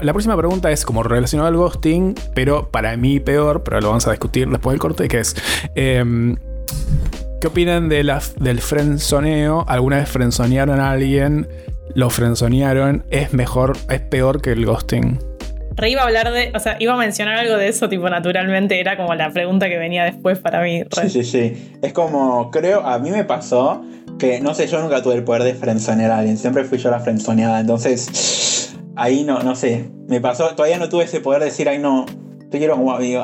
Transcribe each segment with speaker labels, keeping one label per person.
Speaker 1: La próxima pregunta es como relacionado al ghosting, pero para mí peor, pero lo vamos a discutir después del corte, que es... em, ¿Qué opinan de la, del frenzoneo? ¿Alguna vez frenzonearon a alguien? ¿Lo frenzonearon? ¿Es mejor, es peor que el ghosting?
Speaker 2: Re iba a hablar de, o sea, iba a mencionar algo de eso, tipo, naturalmente era como la pregunta que venía después para mí. re.
Speaker 3: Sí, sí, sí. Es como, creo, a mí me pasó que, no sé, yo nunca tuve el poder de frenzonear a alguien. Siempre fui yo la frenzoneada. Entonces, ahí no, no sé. Me pasó, todavía no tuve ese poder de decir, ay, no, te quiero como amigo.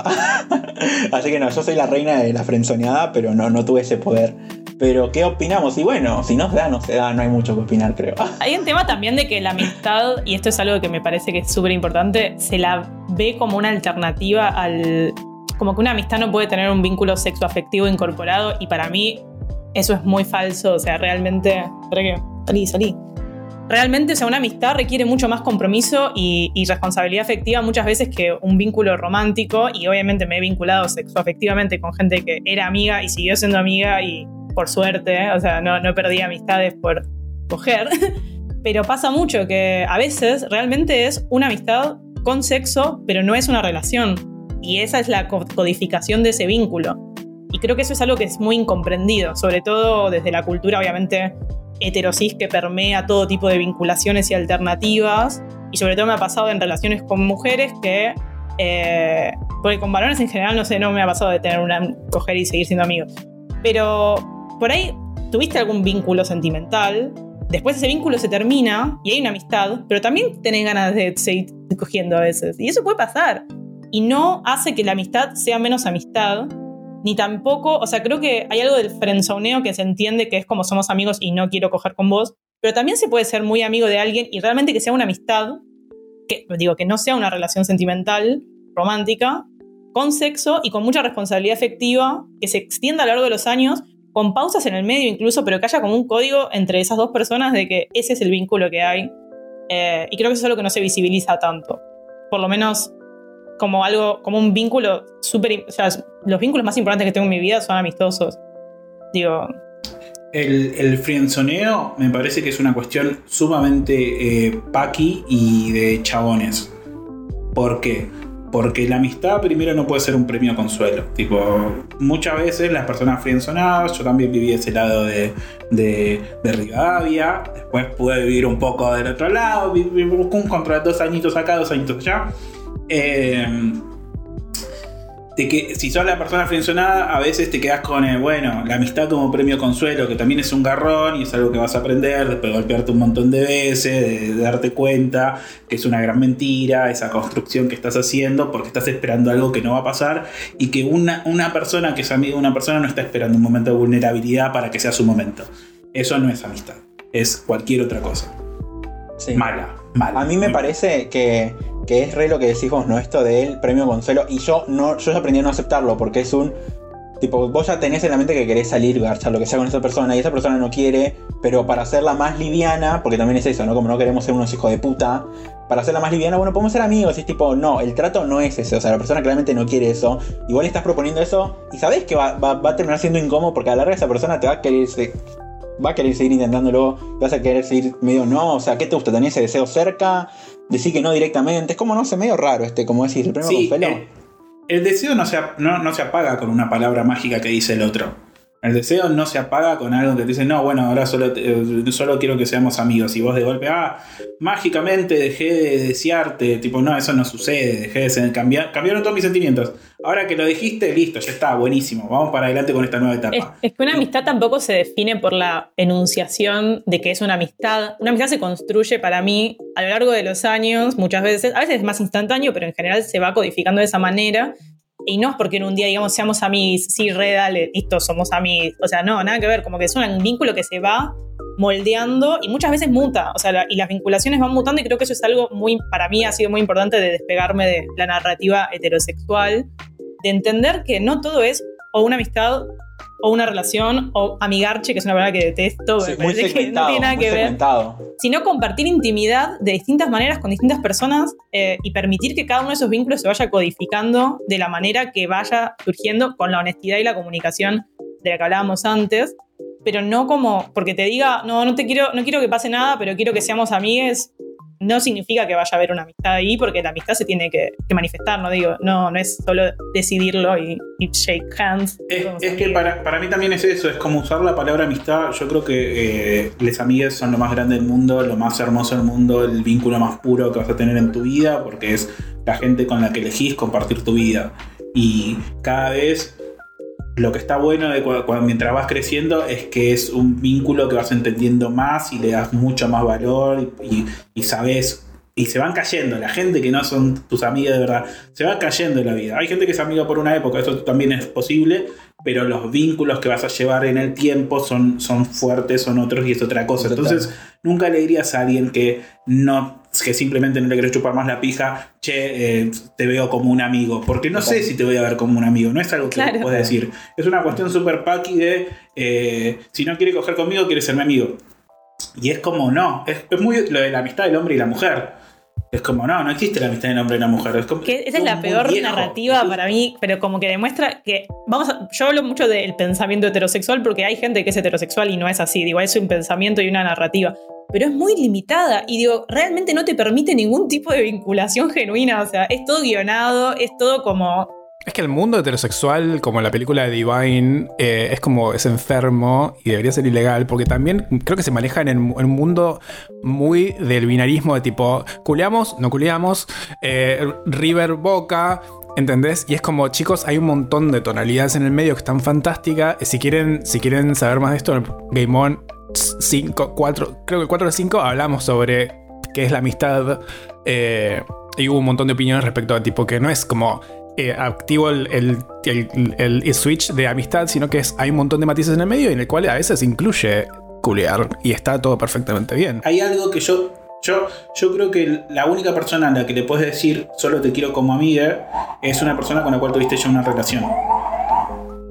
Speaker 3: Así que no, yo soy la reina de la frenzoneada, pero no, no tuve ese poder. Pero, ¿qué opinamos? Y bueno, si no se da, no se da, no hay mucho que opinar, creo.
Speaker 2: Hay un tema también de que la amistad, y esto es algo que me parece que es súper importante, se la ve como una alternativa al. Como que una amistad no puede tener un vínculo sexoafectivo incorporado, y para mí eso es muy falso. O sea, realmente. Espera que. Salí, salí. Realmente, o sea, una amistad requiere mucho más compromiso y, responsabilidad afectiva muchas veces que un vínculo romántico. Y obviamente me he vinculado sexoafectivamente con gente que era amiga y siguió siendo amiga y por suerte, ¿eh? o sea, no, no perdí amistades por coger. Pero pasa mucho que a veces realmente es una amistad con sexo, pero no es una relación. Y esa es la co- codificación de ese vínculo. Y creo que eso es algo que es muy incomprendido, sobre todo desde la cultura, obviamente, heterosis que permea todo tipo de vinculaciones y alternativas. Y sobre todo me ha pasado en relaciones con mujeres que. eh, porque con varones en general, no sé, no me ha pasado de tener una coger y seguir siendo amigos. Pero por ahí tuviste algún vínculo sentimental, después ese vínculo se termina y hay una amistad, pero también tenés ganas de seguir cogiendo a veces. Y eso puede pasar. Y no hace que la amistad sea menos amistad, ni tampoco, o sea, creo que hay algo del frenzoneo que se entiende que es como somos amigos y no quiero coger con vos, pero también se puede ser muy amigo de alguien y realmente que sea una amistad, que digo, que no sea una relación sentimental, romántica, con sexo y con mucha responsabilidad afectiva, que se extienda a lo largo de los años, con pausas en el medio incluso, pero que haya como un código entre esas dos personas de que ese es el vínculo que hay. Eh, y creo que eso es algo que no se visibiliza tanto. Por lo menos como algo, como un vínculo súper... O sea, los vínculos más importantes que tengo en mi vida son amistosos. Digo,
Speaker 4: El, el friendzoneo me parece que es una cuestión sumamente eh, paqui y de chabones. ¿Por qué? Porque la amistad primero no puede ser un premio consuelo. Tipo, muchas veces las personas friendzonadas, yo también viví ese lado de, de, de Rivadavia, después pude vivir un poco del otro lado, viví un contra dos añitos acá, dos añitos allá. Eh, de que si sos la persona friendzonada, a veces te quedas con, eh, bueno, la amistad como premio consuelo, que también es un garrón y es algo que vas a aprender después de golpearte un montón de veces, de, de darte cuenta que es una gran mentira, esa construcción que estás haciendo, porque estás esperando algo que no va a pasar y que una, una persona que es amiga de una persona no está esperando un momento de vulnerabilidad para que sea su momento. Eso no es amistad, es cualquier otra cosa.
Speaker 3: Sí.
Speaker 4: Mala, mala.
Speaker 3: A mí me parece que, que es re lo que decís vos, ¿no? Esto del premio consuelo. Y yo no, yo ya aprendí a no aceptarlo porque es un. Tipo, vos ya tenés en la mente que querés salir, garchar lo que sea con esa persona, y esa persona no quiere, pero para hacerla más liviana, porque también es eso, ¿no? Como no queremos ser unos hijos de puta, para hacerla más liviana, bueno, podemos ser amigos, y es tipo, no, el trato no es ese, o sea, la persona claramente no quiere eso, igual estás proponiendo eso, y sabés que va, va- va a terminar siendo incómodo porque a la larga esa persona te va a querer, va a querer seguir intentándolo, vas a querer seguir medio no, o sea, ¿qué te gusta? ¿Tenés ese deseo cerca? Decir que no directamente, es como, no sé, medio raro este, como decir, el premio
Speaker 4: Sí,
Speaker 3: consuelo.
Speaker 4: eh, el deseo no se, no, no se apaga con una palabra mágica que dice el otro. El deseo no se apaga con algo que te dice, no, bueno, ahora solo, te- eh, solo quiero que seamos amigos. Y vos de golpe, ah, mágicamente dejé de desearte. Tipo, no, eso no sucede. Dejé de ser, cambiar, cambiaron todos mis sentimientos. Ahora que lo dijiste, listo, ya está, buenísimo. Vamos para adelante con esta nueva
Speaker 2: Es,
Speaker 4: etapa.
Speaker 2: es que una amistad tampoco se define por la enunciación de que es una amistad. Una amistad se construye para mí a lo largo de los años, muchas veces, a veces es más instantáneo, pero en general se va codificando de esa manera. Y no es porque en un día, digamos, seamos amigos, sí, re, dale, listo, somos amigos. O sea, no, nada que ver, como que es un vínculo que se va moldeando y muchas veces muta. O sea, y las vinculaciones van mutando y creo que eso es algo muy, para mí ha sido muy importante de despegarme de la narrativa heterosexual, de entender que no todo es o una amistad o una relación o amigarche, que es una palabra que detesto,
Speaker 3: Sí,
Speaker 2: me
Speaker 3: muy
Speaker 2: parece que no tiene nada
Speaker 3: muy
Speaker 2: que ver
Speaker 3: segmentado.
Speaker 2: sino compartir intimidad de distintas maneras con distintas personas eh, y permitir que cada uno de esos vínculos se vaya codificando de la manera que vaya surgiendo con la honestidad y la comunicación de la que hablábamos antes, pero no como porque te diga, no, no te quiero, no quiero que pase nada, pero quiero que seamos amigues. No significa que vaya a haber una amistad ahí, porque la amistad se tiene que, que manifestar, no digo, no, no es solo decidirlo y, y shake hands.
Speaker 4: Es, que para, para mí también es eso, es como usar la palabra amistad. Yo creo que eh, les amigas son lo más grande del mundo, lo más hermoso del mundo, el vínculo más puro que vas a tener en tu vida, porque es la gente con la que elegís compartir tu vida. Y cada vez lo que está bueno de cua- cua- mientras vas creciendo es que es un vínculo que vas entendiendo más y le das mucho más valor y, y- y sabes. Y se van cayendo, la gente que no son tus amigas de verdad, se va cayendo en la vida. Hay gente que es amiga por una época, eso también es posible, pero los vínculos que vas a llevar en el tiempo son, son fuertes, son otros y es otra cosa. Entonces, nunca le dirías a alguien que no que simplemente no le querés chupar más la pija, che, eh, te veo como un amigo, porque no sé si te voy a ver como un amigo, no es algo que
Speaker 2: Claro.
Speaker 4: puedes decir. Es una cuestión súper paqui de, eh, si no quiere coger conmigo, quiere ser mi amigo. Y es como, no, es, es muy lo de la amistad del hombre y la mujer. Es como, no, no existe la amistad del hombre y la mujer. Es como,
Speaker 2: Que esa es la peor
Speaker 4: viejo.
Speaker 2: narrativa para mí, pero como que demuestra que. Vamos a- yo hablo mucho del pensamiento heterosexual porque hay gente que es heterosexual y no es así. Digo, es un pensamiento y una narrativa. Pero es muy limitada y digo, realmente no te permite ningún tipo de vinculación genuina. O sea, es todo guionado, es todo como.
Speaker 1: Es que el mundo heterosexual, como la película de Divine, eh, es como es enfermo y debería ser ilegal, porque también creo que se maneja en, el- un mundo muy del binarismo de tipo, culeamos, no culeamos, eh, River Boca. ¿Entendés? Y es como, chicos, hay un montón de tonalidades en el medio que están fantásticas. Si quieren, si quieren saber más de esto, en Game On 5, 4, creo que el 4 o 5 hablamos sobre qué es la amistad. eh, y hubo un montón de opiniones respecto a tipo que no es como eh, activo el, el- el- el- el switch de amistad, sino que es, hay un montón de matices en el medio en el cual a veces incluye culear y está todo perfectamente bien.
Speaker 4: Hay algo que yo, yo, yo creo que la única persona a la que le puedes decir solo te quiero como amiga es una persona con la cual tuviste ya una relación.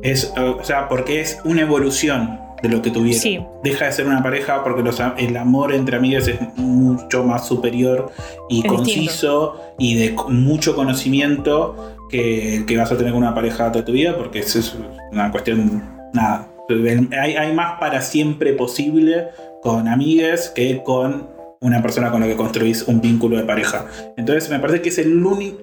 Speaker 4: Es, o sea, porque es una evolución de lo que tuvieron.
Speaker 2: Sí.
Speaker 4: Deja de ser una pareja porque los el amor entre amigas es mucho más superior y
Speaker 2: Es
Speaker 4: conciso y de mucho conocimiento que, vas a tener una pareja toda tu vida porque eso es una cuestión, nada. Hay, hay más para siempre posible con amigas que con una persona con la que construís un vínculo de pareja. Entonces me parece que es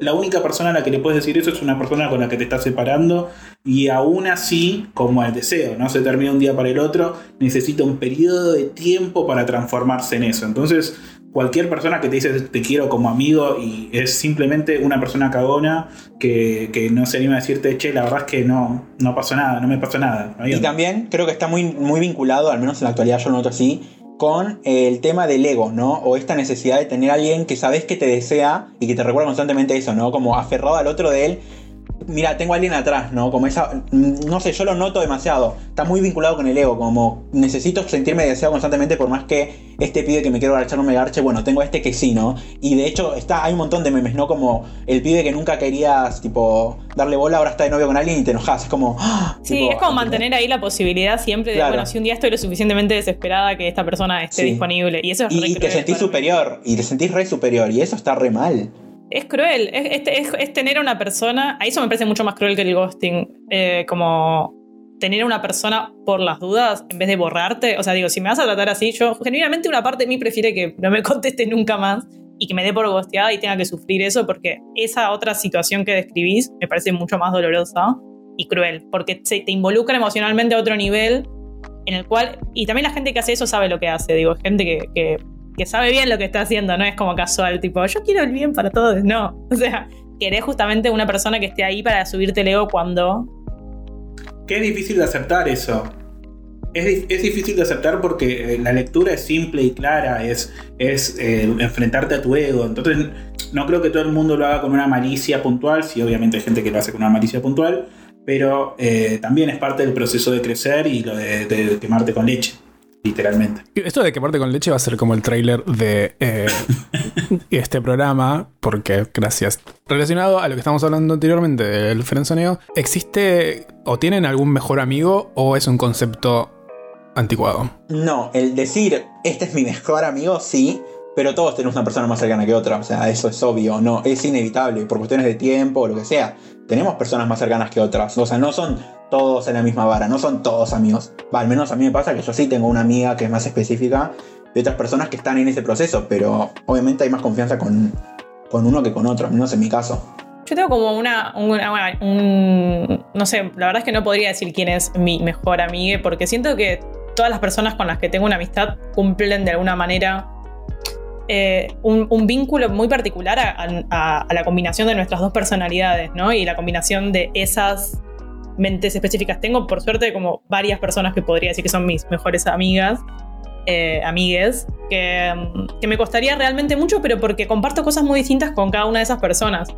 Speaker 4: la única persona a la que le puedes decir eso es una persona con la que te estás separando y aún así, como el deseo, no se termina un día para el otro, necesita un periodo de tiempo para transformarse en eso. Entonces, cualquier persona que te dice te quiero como amigo y es simplemente una persona cagona que, que no se anima a decirte, che, la verdad es que no, no pasó nada, no me pasó nada.
Speaker 3: Y también creo que está muy, muy vinculado, al menos en la actualidad yo lo noto así, con el tema del ego, ¿no? O esta necesidad de tener a alguien que sabes que te desea y que te recuerda constantemente eso, ¿no? Como aferrado al otro de él. Mira, tengo a alguien atrás, ¿no? Como esa. No sé, yo lo noto demasiado. Está muy vinculado con el ego. Como necesito sentirme deseado constantemente por más que este pibe que me quiero garchar no me garche. Bueno, tengo a este que sí, ¿no? Y de hecho, está, hay un montón de memes, ¿no? Como el pibe que nunca querías, tipo, darle bola, ahora está de novio con alguien y te enojas. Es como. ¡ah!
Speaker 2: Sí,
Speaker 3: Tipo,
Speaker 2: es como mantener ahí la posibilidad siempre de,
Speaker 3: Claro.
Speaker 2: bueno, si un día estoy lo suficientemente desesperada que esta persona esté
Speaker 3: Sí.
Speaker 2: disponible. Y eso es re
Speaker 3: Y, y te sentís
Speaker 2: mí.
Speaker 3: superior, y te sentís re superior, y eso está re mal.
Speaker 2: Es cruel, es, tener a una persona, a eso me parece mucho más cruel que el ghosting, eh, como tener a una persona por las dudas en vez de borrarte. O sea, digo, si me vas a tratar así, yo genuinamente una parte de mí prefiere que no me conteste nunca más y que me dé por ghosteada y tenga que sufrir eso porque esa otra situación que describís me parece mucho más dolorosa y cruel, porque se te involucra emocionalmente a otro nivel en el cual, y también la gente que hace eso sabe lo que hace, digo, gente que, que sabe bien lo que está haciendo, no es como casual, tipo, yo quiero el bien para todos, no, o sea, querés justamente una persona que esté ahí para subirte el ego cuando...
Speaker 4: Es difícil de aceptar eso. Es, es difícil de aceptar porque eh, la lectura es simple y clara, es, es eh, enfrentarte a tu ego. Entonces, no creo que todo el mundo lo haga con una malicia puntual, sí, obviamente hay gente que lo hace con una malicia puntual, pero eh, también es parte del proceso de crecer y lo de quemarte con leche, literalmente.
Speaker 1: Esto de quemarte con leche va a ser como el tráiler de eh, este programa, porque gracias. Relacionado a lo que estamos hablando anteriormente del frenzoneo, ¿existe o tienen algún mejor amigo o es un concepto anticuado?
Speaker 3: No, el decir, este es mi mejor amigo, sí, pero todos tenemos una persona más cercana que otra, o sea, eso es obvio, no, es inevitable, por cuestiones de tiempo o lo que sea. Tenemos personas más cercanas que otras, o sea, no son todos en la misma vara, no son todos amigos. Va, al menos a mí me pasa que yo sí tengo una amiga que es más específica de otras personas que están en ese proceso, pero obviamente hay más confianza con, con uno que con otro, al menos en mi caso.
Speaker 2: Yo tengo como una, una- un- no sé, la verdad es que no podría decir quién es mi mejor amiga, porque siento que todas las personas con las que tengo una amistad cumplen de alguna manera eh, un, vínculo muy particular a, la combinación de nuestras dos personalidades, ¿no? Y la combinación de esas mentes específicas. Tengo, por suerte, como varias personas que podría decir que son mis mejores amigas, eh, amigues, que, que me costaría realmente mucho, pero porque comparto cosas muy distintas con cada una de esas personas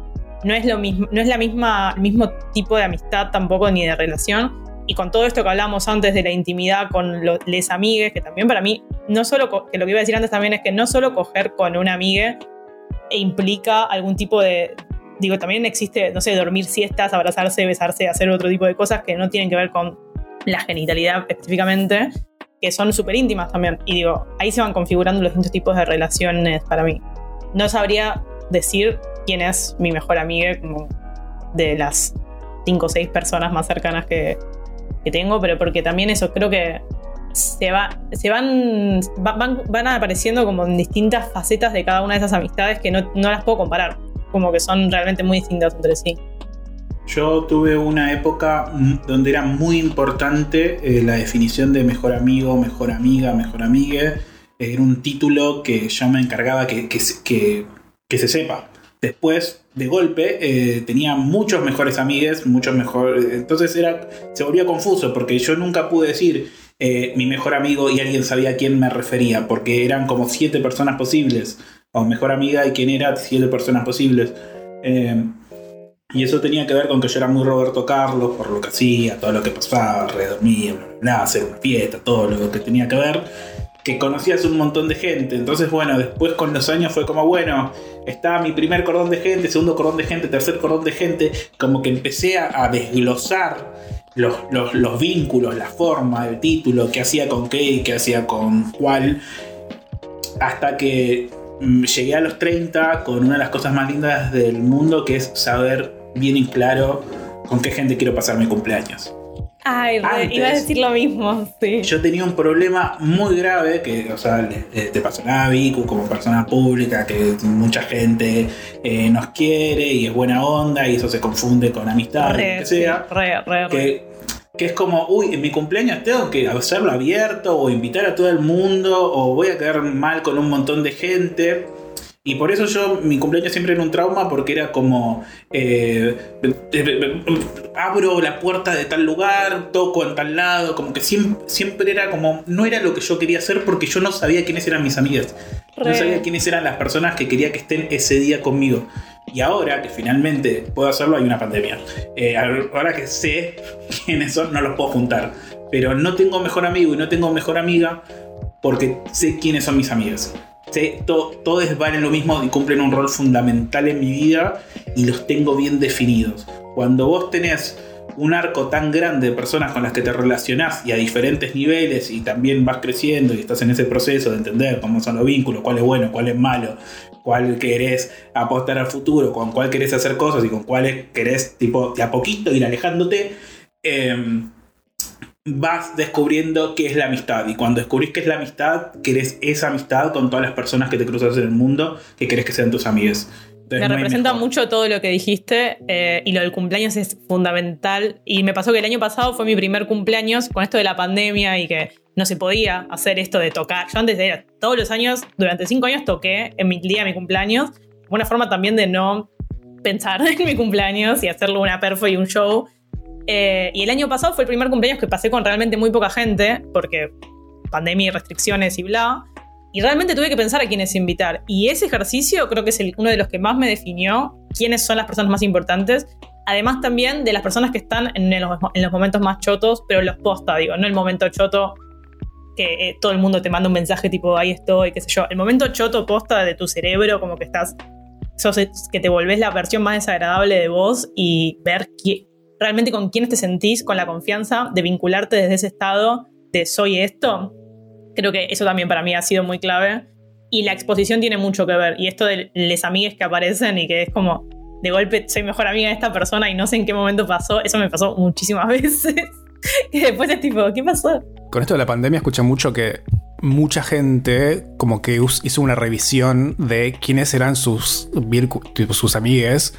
Speaker 2: no es lo mismo, no es la misma, el mismo tipo de amistad tampoco ni de relación. Y con todo esto que hablábamos antes de la intimidad con los les amigues, que también para mí, no solo, que lo que iba a decir antes también es que no solo coger con una amiga implica algún tipo de, digo, también existe, no sé, dormir siestas, abrazarse, besarse, hacer otro tipo de cosas que no tienen que ver con la genitalidad específicamente, que son súper íntimas también. Y digo, ahí se van configurando los distintos tipos de relaciones para mí. No sabría decir quién es mi mejor amiga como de las cinco o seis personas más cercanas que, que tengo, pero porque también eso creo que se, va, se van, va- van, van apareciendo como en distintas facetas de cada una de esas amistades que no, no las puedo comparar, como que son realmente muy distintas entre sí.
Speaker 4: Yo tuve una época donde era muy importante eh, la definición de mejor amigo, mejor amiga, mejor amiga. Era un título que yo me encargaba que, que, que- que se sepa. Después, de golpe, eh, tenía muchos mejores amigues, muchos mejores. Entonces era, se volvía confuso porque yo nunca pude decir eh, mi mejor amigo y alguien sabía a quién me refería, porque eran como siete personas posibles. O mejor amiga y quién era, siete personas posibles. Eh, y eso tenía que ver con que yo era muy Roberto Carlos por lo que hacía, todo lo que pasaba, redormía, bla, bla, hacer fiesta, todo lo que tenía que ver. Que conocías un montón de gente. Entonces, bueno, después con los años fue como, bueno, estaba mi primer cordón de gente, segundo cordón de gente, tercer cordón de gente. Como que empecé a, desglosar los, los- los vínculos, la forma, el título, qué hacía con qué y qué hacía con cuál. Hasta que mm, llegué a los 30 con una de las cosas más lindas del mundo, que es saber bien y claro con qué gente quiero pasar mi cumpleaños.
Speaker 2: Ay,
Speaker 4: Antes-
Speaker 2: iba a decir lo mismo, sí.
Speaker 4: Yo tenía un problema muy grave que, o sea, te pasó a Vicu como persona pública, que mucha gente eh, nos quiere y es buena onda y eso se confunde con amistad, lo
Speaker 2: Re,
Speaker 4: que
Speaker 2: sí,
Speaker 4: sea.
Speaker 2: re, re, re.
Speaker 4: Que, que es como, uy, en mi cumpleaños tengo que hacerlo abierto o invitar a todo el mundo o voy a quedar mal con un montón de gente. Y por eso yo, mi cumpleaños siempre era un trauma porque era como, eh, abro la puerta de tal lugar, toco en tal lado, como que siempre, siempre era como, no era lo que yo quería hacer porque yo no sabía quiénes eran mis amigas. No
Speaker 2: Re.
Speaker 4: sabía quiénes eran las personas que quería que estén ese día conmigo. Y ahora que finalmente puedo hacerlo, hay una pandemia. Eh, ahora que sé quiénes son, no los puedo juntar. Pero no tengo mejor amigo y no tengo mejor amiga porque sé quiénes son mis amigas. Sé, to- todos valen lo mismo y cumplen un rol fundamental en mi vida y los tengo bien definidos. Cuando vos tenés un arco tan grande de personas con las que te relacionás y a diferentes niveles y también vas creciendo y estás en ese proceso de entender cómo son los vínculos, cuál es bueno, cuál es malo, cuál querés apostar al futuro, con cuál querés hacer cosas y con cuál querés tipo de a poquito ir alejándote, em, vas descubriendo qué es la amistad. Y cuando descubrís qué es la amistad, querés esa amistad con todas las personas que te cruzas en el mundo, que querés que sean tus amigas. Entonces,
Speaker 2: Me
Speaker 4: no
Speaker 2: representa mucho todo lo que dijiste eh, y lo del cumpleaños es fundamental. Y me pasó que el año pasado fue mi primer cumpleaños con esto de la pandemia y que no se podía hacer esto de tocar. Yo antes era todos los años, durante cinco años toqué en mi día de mi cumpleaños, una forma también de no pensar en mi cumpleaños y hacerlo una perfo y un show. Eh, y el año pasado fue el primer cumpleaños que pasé con realmente muy poca gente, porque pandemia y restricciones y bla. Y realmente tuve que pensar a quiénes invitar. Y ese ejercicio creo que es el- uno de los que más me definió quiénes son las personas más importantes. Además también de las personas que están en los, en los momentos más chotos, pero los posta, digo, no el momento choto que eh, todo el mundo te manda un mensaje tipo, ahí estoy, qué sé yo. El momento choto posta de tu cerebro, como que estás, sos, que te volvés la versión más desagradable de vos y ver qui- realmente con quiénes te sentís, con la confianza de vincularte desde ese estado de soy esto. Creo que eso también para mí ha sido muy clave. Y la exposición tiene mucho que ver. Y esto de les amigues que aparecen y que es como, de golpe soy mejor amiga de esta persona y no sé en qué momento pasó, eso me pasó muchísimas veces. y después es tipo, ¿qué pasó?
Speaker 1: Con esto de la pandemia escuché mucho que mucha gente como que hizo una revisión de quiénes eran sus, sus.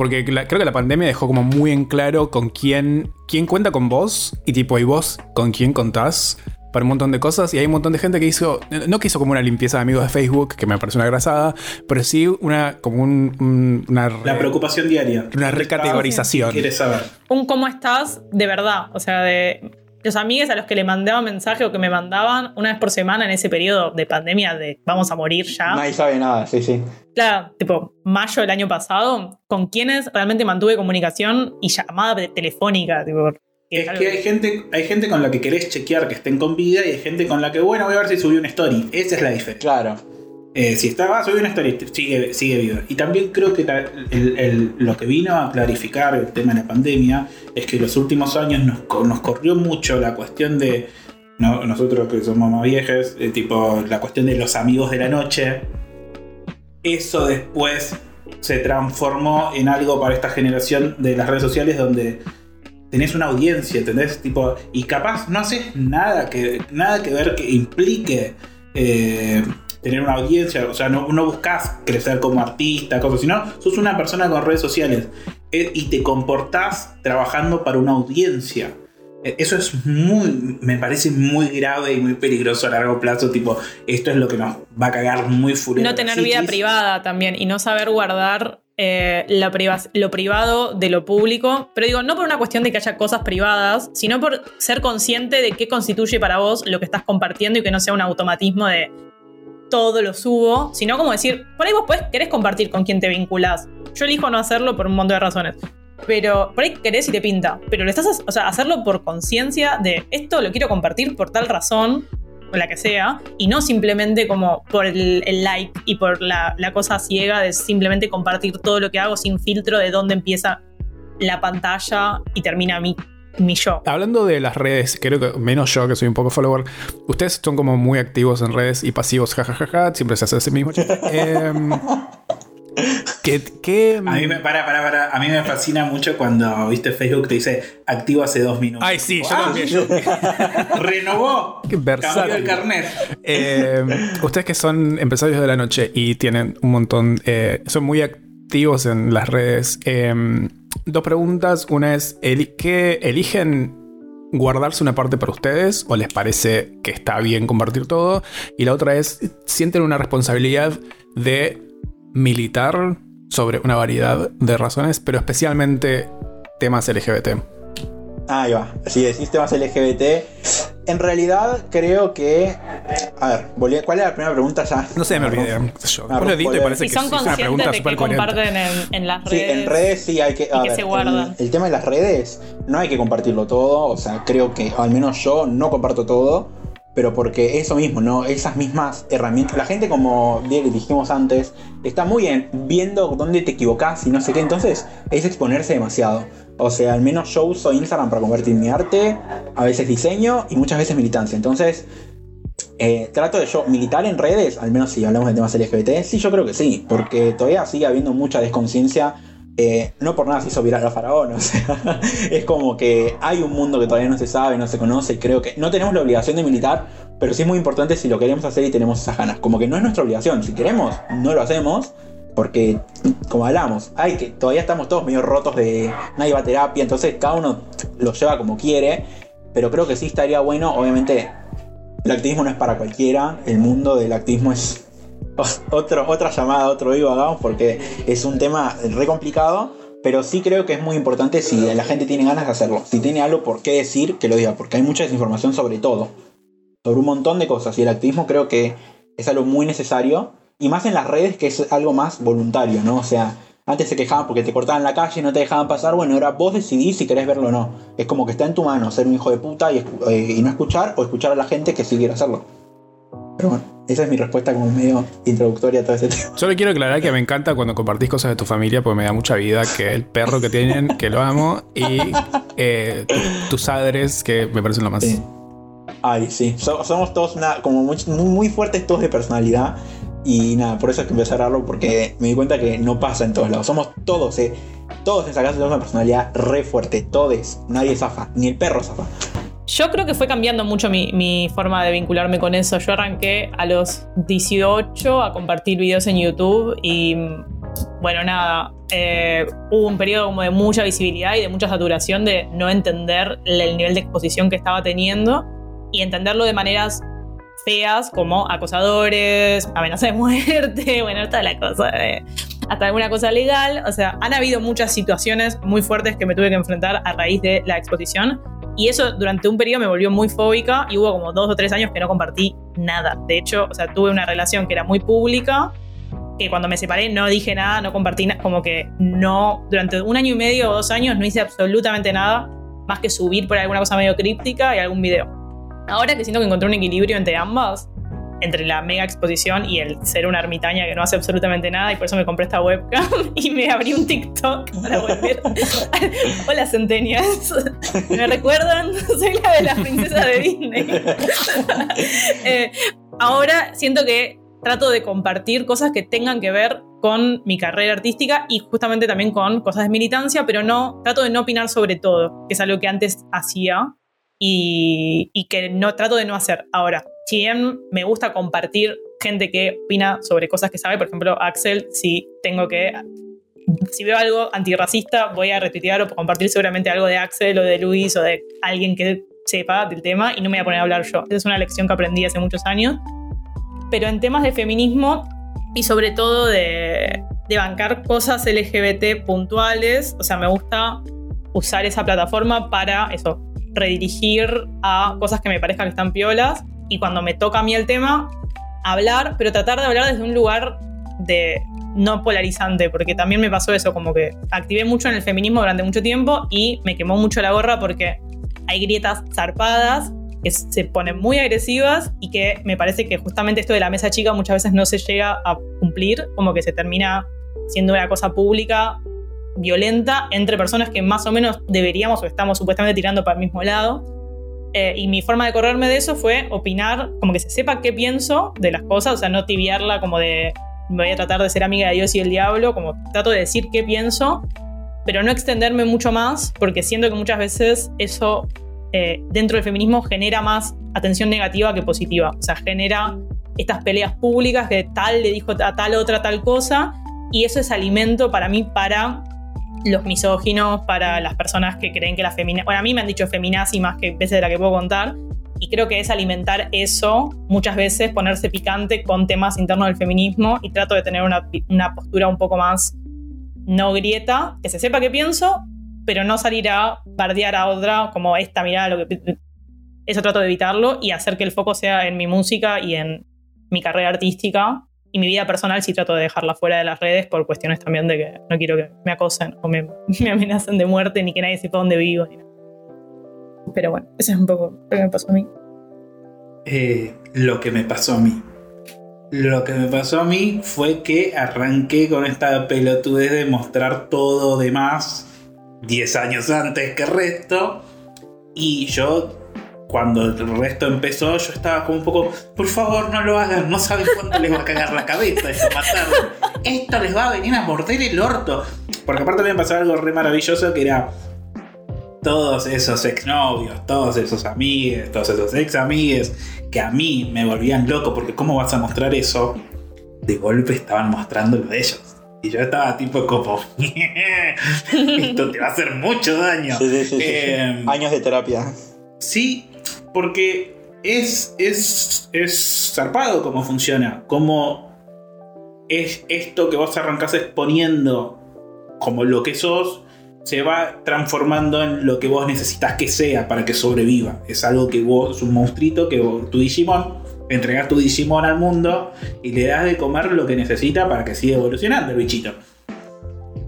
Speaker 1: Porque la- creo que la pandemia dejó como muy en claro con quién, quién cuenta con vos y tipo, y vos con quién contás para un montón de cosas. Y hay un montón de gente que hizo, no que hizo como una limpieza de amigos de Facebook, que me parece una grasada, pero sí una, como un, un- una...
Speaker 4: La
Speaker 1: re-
Speaker 4: preocupación diaria.
Speaker 1: Una recategorización.
Speaker 4: ¿Quieres saber?
Speaker 2: Un cómo estás de verdad. O sea, de los amigos a los que le mandaba mensaje o que me mandaban una vez por semana en ese periodo de pandemia de vamos a morir ya.
Speaker 3: Nadie sabe nada, sí, sí.
Speaker 2: Claro, tipo mayo del año pasado, con quienes realmente mantuve comunicación y llamada telefónica. Tipo,
Speaker 4: Es que hay gente, hay gente con la que querés chequear que estén con vida y hay gente con la que, bueno, voy a ver si subió una story. Esa es la diferencia.
Speaker 3: Claro.
Speaker 4: Eh, si estaba, subió una story, sigue, sigue viva. Y también creo que lo que vino a clarificar el tema de la pandemia es que los últimos años nos, nos corrió mucho la cuestión de. no- nosotros que somos más viejes, eh, tipo la cuestión de los amigos de la noche. Eso después se transformó en algo para esta generación de las redes sociales donde tenés una audiencia, ¿entendés? Tipo, y capaz no haces nada que, nada que ver que implique eh, tener una audiencia, o sea, no, no buscas crecer como artista, cosas, sino sos una persona con redes sociales eh, y te comportás trabajando para una audiencia. Eh, Eso es muy, me parece muy grave y muy peligroso a largo plazo. Tipo, esto es lo que nos va a cagar muy furioso.
Speaker 2: no tener vida privada también y no saber guardar eh, la priva- lo privado de lo público. Pero digo, no por una cuestión de que haya cosas privadas, sino por ser consciente de qué constituye para vos lo que estás compartiendo y que no sea un automatismo de todo lo subo, sino como decir, por ahí vos podés, querés compartir con quién te vinculás. Yo elijo no hacerlo por un montón de razones. Pero por ahí querés y te pinta. Pero lo estás, o sea, hacerlo por conciencia de esto lo quiero compartir por tal razón, o la que sea, y no simplemente como por el, like y por la, la cosa ciega de simplemente compartir todo lo que hago sin filtro de dónde empieza la pantalla y termina mi, mi yo.
Speaker 1: Hablando de las redes, creo que menos yo que soy un poco follower, ustedes son como muy activos en redes y pasivos, jajajaja, siempre se hace ese mismo. Em, ¿qué, qué-
Speaker 4: A mí me, para, para, para, a mí me fascina mucho cuando, viste, Facebook te dice activo hace dos minutos.
Speaker 1: Ay, sí, yo
Speaker 4: Ah,
Speaker 1: también. yo-
Speaker 4: Renovó. Cambió el carnet.
Speaker 1: Eh, ustedes que son empresarios de la noche y tienen un montón, eh, son muy activos en las redes. eh, dos preguntas. Una es, ¿qué eligen guardarse una parte para ustedes o les parece que está bien compartir todo? Y la otra es, ¿sienten una responsabilidad de militar sobre una variedad de razones, pero especialmente temas LGBT?
Speaker 3: Ahí va. Si decís temas LGBT. En realidad, creo que. A ver, volví- ¿cuál era la primera pregunta ya?
Speaker 1: No sé, me olvidé. yo.
Speaker 3: Ah,
Speaker 1: lo edito y parece que
Speaker 2: son
Speaker 1: es una
Speaker 2: conscientes
Speaker 1: pregunta
Speaker 2: de
Speaker 1: súper
Speaker 2: comparten en, en las
Speaker 3: Sí,
Speaker 2: redes.
Speaker 3: en redes sí hay que. a
Speaker 2: y que
Speaker 3: ver,
Speaker 2: se guardan.
Speaker 3: El, el tema de las redes, no hay que compartirlo todo. O sea, creo que al menos yo no comparto todo. Pero porque eso mismo, ¿no? Esas mismas herramientas. La gente, como bien dijimos antes, está muy bien viendo dónde te equivocás y no sé qué. Entonces, es exponerse demasiado. O sea, al menos yo uso Instagram para convertir mi arte, a veces diseño y muchas veces militancia. Entonces, eh, trato de yo militar en redes, al menos si hablamos de temas LGBT, sí, yo creo que sí, porque todavía sigue habiendo mucha desconciencia. eh, no por nada se hizo viral a Faraón, o sea, es como que hay un mundo que todavía no se sabe, no se conoce, y creo que no tenemos la obligación de militar, pero sí es muy importante si lo queremos hacer y tenemos esas ganas. Como que no es nuestra obligación, si queremos, no lo hacemos, porque, como hablamos, hay que todavía estamos todos medio rotos de nadie va a terapia, entonces cada uno lo lleva como quiere, pero creo que sí estaría bueno, obviamente el activismo no es para cualquiera, el mundo del activismo es otro, otra llamada, otro vivo hagamos, porque es un tema re complicado, pero sí creo que es muy importante si la gente tiene ganas de hacerlo, si tiene algo por qué decir, que lo diga, porque hay mucha desinformación sobre todo, sobre un montón de cosas, y el activismo creo que es algo muy necesario, y más en las redes que es algo más voluntario, ¿no? O sea, antes se quejaban porque te cortaban la calle y no te dejaban pasar, bueno, ahora vos decidís si querés verlo o no. Es como que está en tu mano ser un hijo de puta y, eh, y no escuchar o escuchar a la gente que sí quiere hacerlo. Pero bueno, esa es mi respuesta como medio introductoria a todo este tema.
Speaker 1: Solo quiero aclarar que me encanta cuando compartís cosas de tu familia porque me da mucha vida, que el perro que tienen, que lo amo, y eh, tu- tus padres, que me parecen lo más.
Speaker 3: Sí. Ay, sí. So- somos todos una, como muy, muy fuertes todos de personalidad. Y nada, por eso es que empecé a hablarlo porque me di cuenta que no pasa en todos lados. Somos todos, eh. Todos en esa casa tenemos una personalidad re fuerte. Todos. Nadie zafa. Ni el perro zafa.
Speaker 2: Yo creo que fue cambiando mucho mi, forma de vincularme con eso. Yo arranqué a los 18 a compartir videos en YouTube y bueno, nada, eh, hubo un periodo como de mucha visibilidad y de mucha saturación de no entender el nivel de exposición que estaba teniendo y entenderlo de maneras feas como acosadores, amenaza de muerte, bueno, toda la cosa, eh, hasta alguna cosa legal. O sea, han habido muchas situaciones muy fuertes que me tuve que enfrentar a raíz de la exposición. Y eso durante un periodo me volvió muy fóbica y hubo como dos o tres años que no compartí nada. De hecho, o sea, tuve una relación que era muy pública, que cuando me separé no dije nada, no compartí nada, como que no, durante un año y medio o dos años no hice absolutamente nada más que subir por alguna cosa medio críptica y algún video. Ahora que siento que encontré un equilibrio entre ambas, entre la mega exposición y el ser una ermitaña que no hace absolutamente nada y por eso me compré esta webcam y me abrí un TikTok para volver. Hola centenias, ¿me recuerdan? Soy la de la princesa de Disney. Eh, ahora siento que trato de compartir cosas que tengan que ver con mi carrera artística y justamente también con cosas de militancia, pero no trato de no opinar sobre todo, que es algo que antes hacía y, que no trato de no hacer ahora. Si bien me gusta compartir gente que opina sobre cosas que sabe, por ejemplo, Axel, si tengo que si veo algo antirracista, voy a retuitear o compartir seguramente algo de Axel o de Luis o de alguien que sepa del tema y no me voy a poner a hablar yo. Esa es una lección que aprendí hace muchos años pero en temas de feminismo y sobre todo de, bancar cosas LGBT puntuales, o sea, me gusta usar esa plataforma para eso, redirigir a cosas que me parezcan que están piolas y cuando me toca a mí el tema, hablar, pero tratar de hablar desde un lugar de no polarizante, porque también me pasó eso, como que activé mucho en el feminismo durante mucho tiempo y me quemó mucho la gorra porque hay grietas zarpadas que se ponen muy agresivas y que me parece que justamente esto de la mesa chica muchas veces no se llega a cumplir, como que se termina siendo una cosa pública violenta entre personas que más o menos deberíamos o estamos supuestamente tirando para el mismo lado. Eh, y mi forma de correrme de eso fue opinar, como que se sepa qué pienso de las cosas, o sea, no tibiarla como de me voy a tratar de ser amiga de Dios y el diablo, como trato de decir qué pienso, pero no extenderme mucho más, porque siento que muchas veces eso eh, dentro del feminismo genera más atención negativa que positiva. O sea, genera estas peleas públicas que tal le dijo a tal otra tal cosa, y eso es alimento para mí para los misóginos, para las personas que creen que la femina... Bueno, a mí me han dicho feminazi más que veces de la que puedo contar, y creo que es alimentar eso, muchas veces ponerse picante con temas internos del feminismo, y trato de tener una, una postura un poco más no grieta, que se sepa qué pienso, pero no salir a bardear a otra como esta, mirada lo que... Eso trato de evitarlo y hacer que el foco sea en mi música y en mi carrera artística y mi vida personal sí trato de dejarla fuera de las redes por cuestiones también de que no quiero que me acosen o me, amenacen de muerte ni que nadie sepa dónde vivo. Pero bueno, eso es un poco lo que me pasó a mí.
Speaker 4: Eh, lo que me pasó a mí. Lo que me pasó a mí fue que arranqué con esta pelotudez de mostrar todo de más 10 años antes que el resto. Y yo, cuando el resto empezó, yo estaba como un poco, por favor no lo hagan, no saben cuándo les va a cagar la cabeza esto matar. Esto les va a venir a morder el orto. Porque aparte me pasó algo re maravilloso que era todos esos exnovios, todos esos amigos, todos esos ex amigues que a mí me volvían loco porque ¿cómo vas a mostrar eso? De golpe estaban mostrando lo de ellos. Y yo estaba tipo como, esto te va a hacer mucho daño.
Speaker 3: Em, Años de terapia.
Speaker 4: Sí, porque es, es, es zarpado cómo funciona. Cómo es esto que vos arrancás exponiendo como lo que sos, se va transformando en lo que vos necesitas que sea para que sobreviva. Es algo que vos, es un monstruito que vos, tu Digimon entregas tu Digimon al mundo y le das de comer lo que necesita para que siga evolucionando el bichito.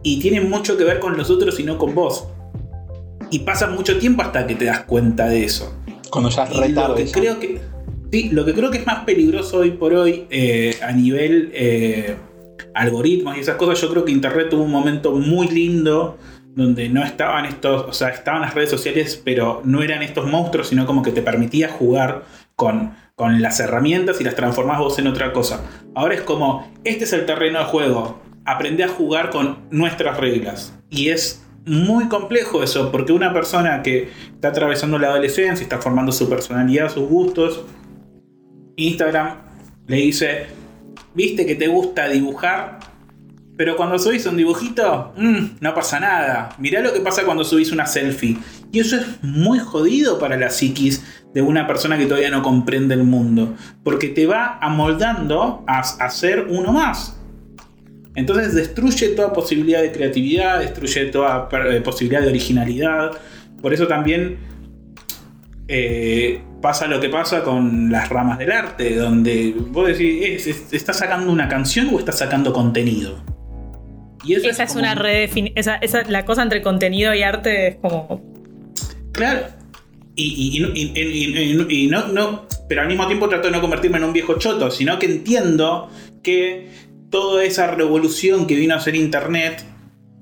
Speaker 4: Y tiene mucho que ver con los otros y no con vos. Y pasa mucho tiempo hasta que te das cuenta de eso.
Speaker 3: Cuando ya es re
Speaker 4: que creo que, sí, lo que creo que es más peligroso hoy por hoy eh, a nivel eh, algoritmos y esas cosas, yo creo que Internet tuvo un momento muy lindo donde no estaban estos, o sea, estaban las redes sociales, pero no eran estos monstruos, sino como que te permitía jugar con con las herramientas y las transformás vos en otra cosa. Ahora es como, este es el terreno de juego, aprende a jugar con nuestras reglas. Y es muy complejo eso, porque una persona que está atravesando la adolescencia, está formando su personalidad, sus gustos, Instagram le dice, viste que te gusta dibujar, pero cuando subís un dibujito, mm, no pasa nada. Mirá lo que pasa cuando subís una selfie. Y eso es muy jodido para la psiquis de una persona que todavía no comprende el mundo. Porque te va amoldando a, a ser uno más. Entonces destruye toda posibilidad de creatividad, destruye toda eh, posibilidad de originalidad. Por eso también eh, pasa lo que pasa con las ramas del arte, donde vos decís, ¿estás sacando una canción o estás sacando contenido?
Speaker 2: Y esa es, una redefinición. Esa, la cosa entre contenido y arte es como.
Speaker 4: Claro. Y, y, no, no, pero al mismo tiempo trato de no convertirme en un viejo choto, sino que entiendo que toda esa revolución que vino a ser Internet,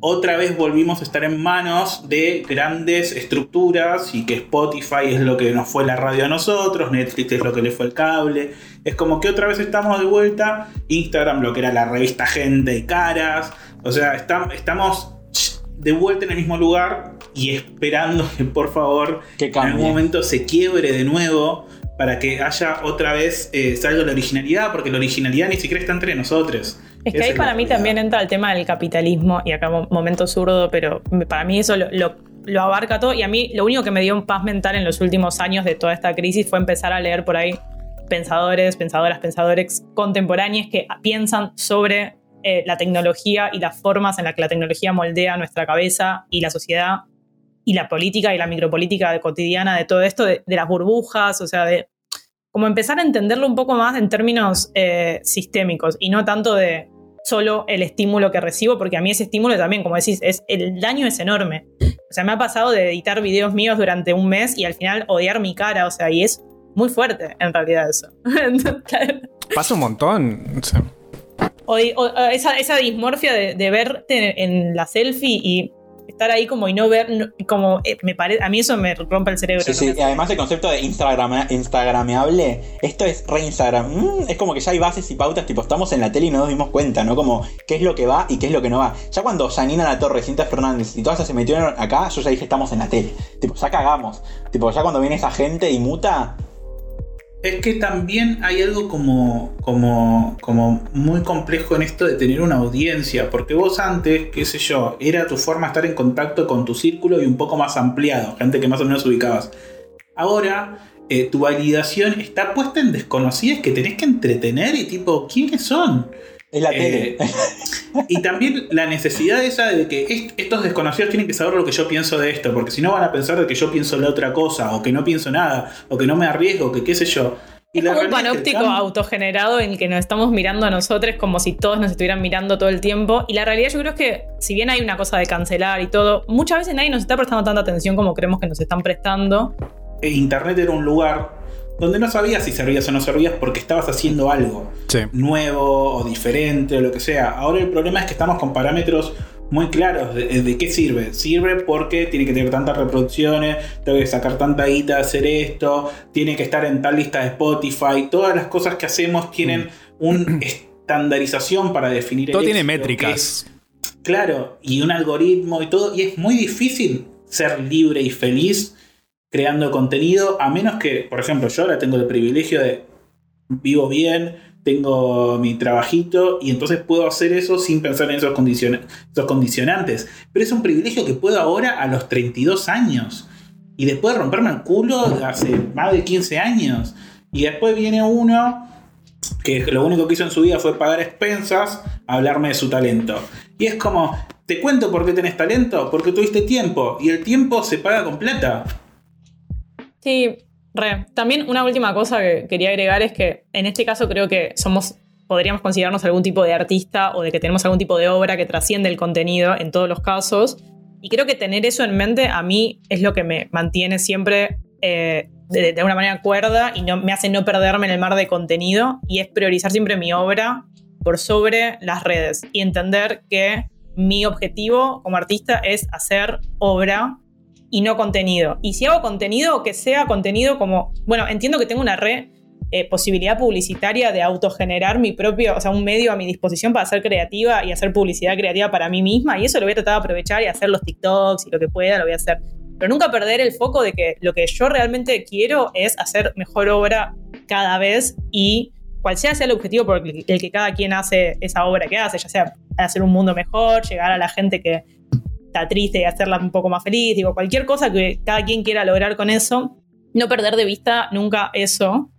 Speaker 4: otra vez volvimos a estar en manos de grandes estructuras y que Spotify es lo que nos fue la radio a nosotros, Netflix es lo que le fue el cable. Es como que otra vez estamos de vuelta, Instagram lo que era la revista Gente y Caras. O sea, estamos de vuelta en el mismo lugar y esperando que por favor en algún momento se quiebre de nuevo para que haya otra vez eh, salga la originalidad, porque la originalidad ni siquiera está entre nosotros.
Speaker 2: Es que ahí para mí también entra el tema del capitalismo, y acá momento zurdo, pero para mí eso lo, abarca todo, y a mí lo único que me dio un paz mental en los últimos años de toda esta crisis fue empezar a leer por ahí pensadores, pensadoras, pensadores contemporáneos que piensan sobre eh, la tecnología y las formas en las que la tecnología moldea nuestra cabeza y la sociedad y la política y la micropolítica cotidiana de todo esto, de, las burbujas, o sea, de como empezar a entenderlo un poco más en términos eh, sistémicos y no tanto de solo el estímulo que recibo, porque a mí ese estímulo también, como decís, es, el daño es enorme. O sea, me ha pasado de editar videos míos durante un mes y al final odiar mi cara, o sea, y es muy fuerte en realidad eso.
Speaker 1: Pasa un montón.
Speaker 2: O esa, esa, dismorfia de, de, verte en la selfie y estar ahí como y no ver, como eh, me parece, a mí eso me rompe el cerebro.
Speaker 3: Sí, sí, y además el concepto de Instagram, Instagrameable, esto es re Instagram, mm, es como que ya hay bases y pautas, tipo, estamos en la tele y no nos dimos cuenta, ¿no? Como qué es lo que va y qué es lo que no va. Ya cuando Janina La Torre, Cinta Fernández y todas esas se metieron acá, yo ya dije, estamos en la tele. Tipo, ya cagamos. Tipo, ya cuando viene esa gente y muta,
Speaker 4: es que también hay algo como, como, como muy complejo en esto de tener una audiencia, porque vos antes, qué sé yo, era tu forma de estar en contacto con tu círculo y un poco más ampliado, gente que más o menos ubicabas. Ahora, eh, tu validación está puesta en desconocidas que tenés que entretener y tipo, ¿quiénes son?
Speaker 3: Es la tele. Eh,
Speaker 4: y también la necesidad esa de que estos desconocidos tienen que saber lo que yo pienso de esto, porque si no van a pensar de que yo pienso la otra cosa, o que no pienso nada, o que no me arriesgo, que qué sé yo.
Speaker 2: Y es como un panóptico autogenerado en el que nos estamos mirando a nosotros como si todos nos estuvieran mirando todo el tiempo. Y la realidad yo creo es que, si bien hay una cosa de cancelar y todo, muchas veces nadie nos está prestando tanta atención como creemos que nos están prestando.
Speaker 4: E Internet era un lugar donde no sabías si servías o no servías porque estabas haciendo algo nuevo o diferente o lo que sea. Ahora el problema es que estamos con parámetros muy claros de, qué sirve. Sirve porque tiene que tener tantas reproducciones, tengo que sacar tanta guita, hacer esto, tiene que estar en tal lista de Spotify. Todas las cosas que hacemos tienen mm. una estandarización para definir
Speaker 1: todo tiene métricas.
Speaker 4: claro, y un algoritmo y todo. Y es muy difícil ser libre y feliz creando contenido, a menos que, por ejemplo, yo ahora tengo el privilegio de vivo bien, tengo mi trabajito y entonces puedo hacer eso sin pensar en esos, esos condicionantes. Pero es un privilegio que puedo ahora a los 32 años. Y después de romperme el culo hace más de 15 años. Y después viene uno que lo único que hizo en su vida fue pagar expensas, hablarme de su talento. Y es como, te cuento por qué tenés talento, porque tuviste tiempo. Y el tiempo se paga con plata.
Speaker 2: Sí, re. También una última cosa que quería agregar es que en este caso creo que somos, podríamos considerarnos algún tipo de artista o de que tenemos algún tipo de obra que trasciende el contenido en todos los casos. Y creo que tener eso en mente a mí es lo que me mantiene siempre eh, de, de, alguna manera cuerda y no, me hace no perderme en el mar de contenido y es priorizar siempre mi obra por sobre las redes y entender que mi objetivo como artista es hacer obra y no contenido. Y si hago contenido, que sea contenido como, bueno, entiendo que tengo una red eh, posibilidad publicitaria de autogenerar mi propio, o sea, un medio a mi disposición para ser creativa y hacer publicidad creativa para mí misma. Y eso lo voy a tratar de aprovechar y hacer los TikToks y lo que pueda, lo voy a hacer. Pero nunca perder el foco de que lo que yo realmente quiero es hacer mejor obra cada vez y cual sea sea el objetivo por el que cada quien hace esa obra que hace, ya sea hacer un mundo mejor, llegar a la gente que está triste y hacerla un poco más feliz, digo, cualquier cosa que cada quien quiera lograr con eso, no perder de vista nunca eso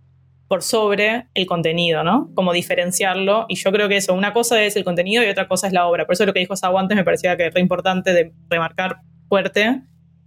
Speaker 2: por sobre el contenido, ¿no? Como diferenciarlo. Y yo creo que eso, una cosa es el contenido y otra cosa es la obra. Por eso lo que dijo Sabo antes me parecía que era importante de remarcar fuerte,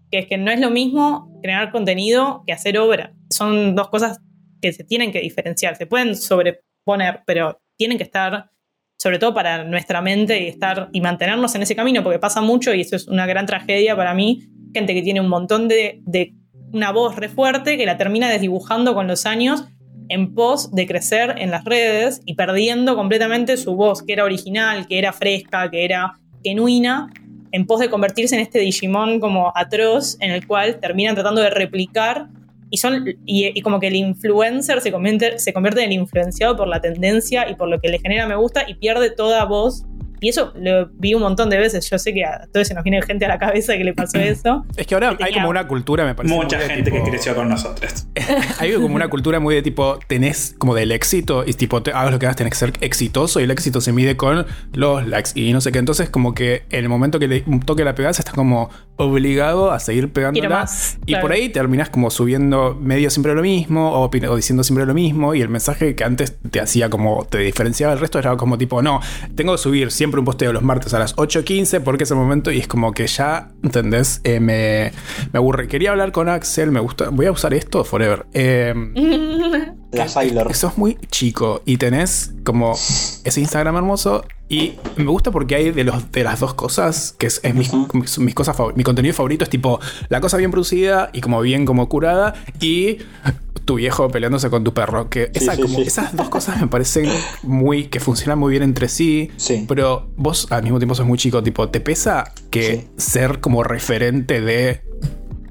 Speaker 2: que es que no es lo mismo crear contenido que hacer obra. Son dos cosas que se tienen que diferenciar. Se pueden sobreponer, pero tienen que estar, sobre todo para nuestra mente, y estar y mantenernos en ese camino, porque pasa mucho, y eso es una gran tragedia para mí, gente que tiene un montón de, de una voz re fuerte que la termina desdibujando con los años en pos de crecer en las redes y perdiendo completamente su voz, que era original, que era fresca, que era genuina, en pos de convertirse en este Digimon como atroz, en el cual terminan tratando de replicar y, son, y, como que el influencer se convierte, se convierte en el influenciado por la tendencia y por lo que le genera me gusta y pierde toda voz y eso lo vi un montón de veces. Yo sé que a todos se nos viene gente a la cabeza que le pasó eso.
Speaker 1: Es que ahora hay como una cultura, me parece.
Speaker 4: Mucha gente que creció con nosotros.
Speaker 1: hay como una cultura muy de tipo, tenés como del éxito y tipo, te, hagas lo que hagas, tenés que ser exitoso y el éxito se mide con los likes y no sé qué. Entonces, como que en el momento que le toque la pegada, estás como obligado a seguir pegándola. y por ahí terminás como subiendo medio siempre lo mismo o, o, diciendo siempre lo mismo. Y el mensaje que antes te hacía como, te diferenciaba del resto era como tipo, no, tengo que subir siempre un posteo los martes a las 8.15 porque es el momento y es como que ya, ¿entendés? Eh, me, me, aburre. Quería hablar con Axel, me gusta. Voy a usar esto forever. Eh,
Speaker 3: la Sailor.
Speaker 1: Sos muy chico y tenés como ese Instagram hermoso y me gusta porque hay de, los, de las dos cosas, que es, mis, cosas mi contenido favorito es tipo la cosa bien producida y como bien como curada y tu viejo peleándose con tu perro. Que esas dos cosas me parecen muy. que funcionan muy bien entre sí. Pero vos al mismo tiempo sos muy chico. Tipo, ¿te pesa que ser como referente de.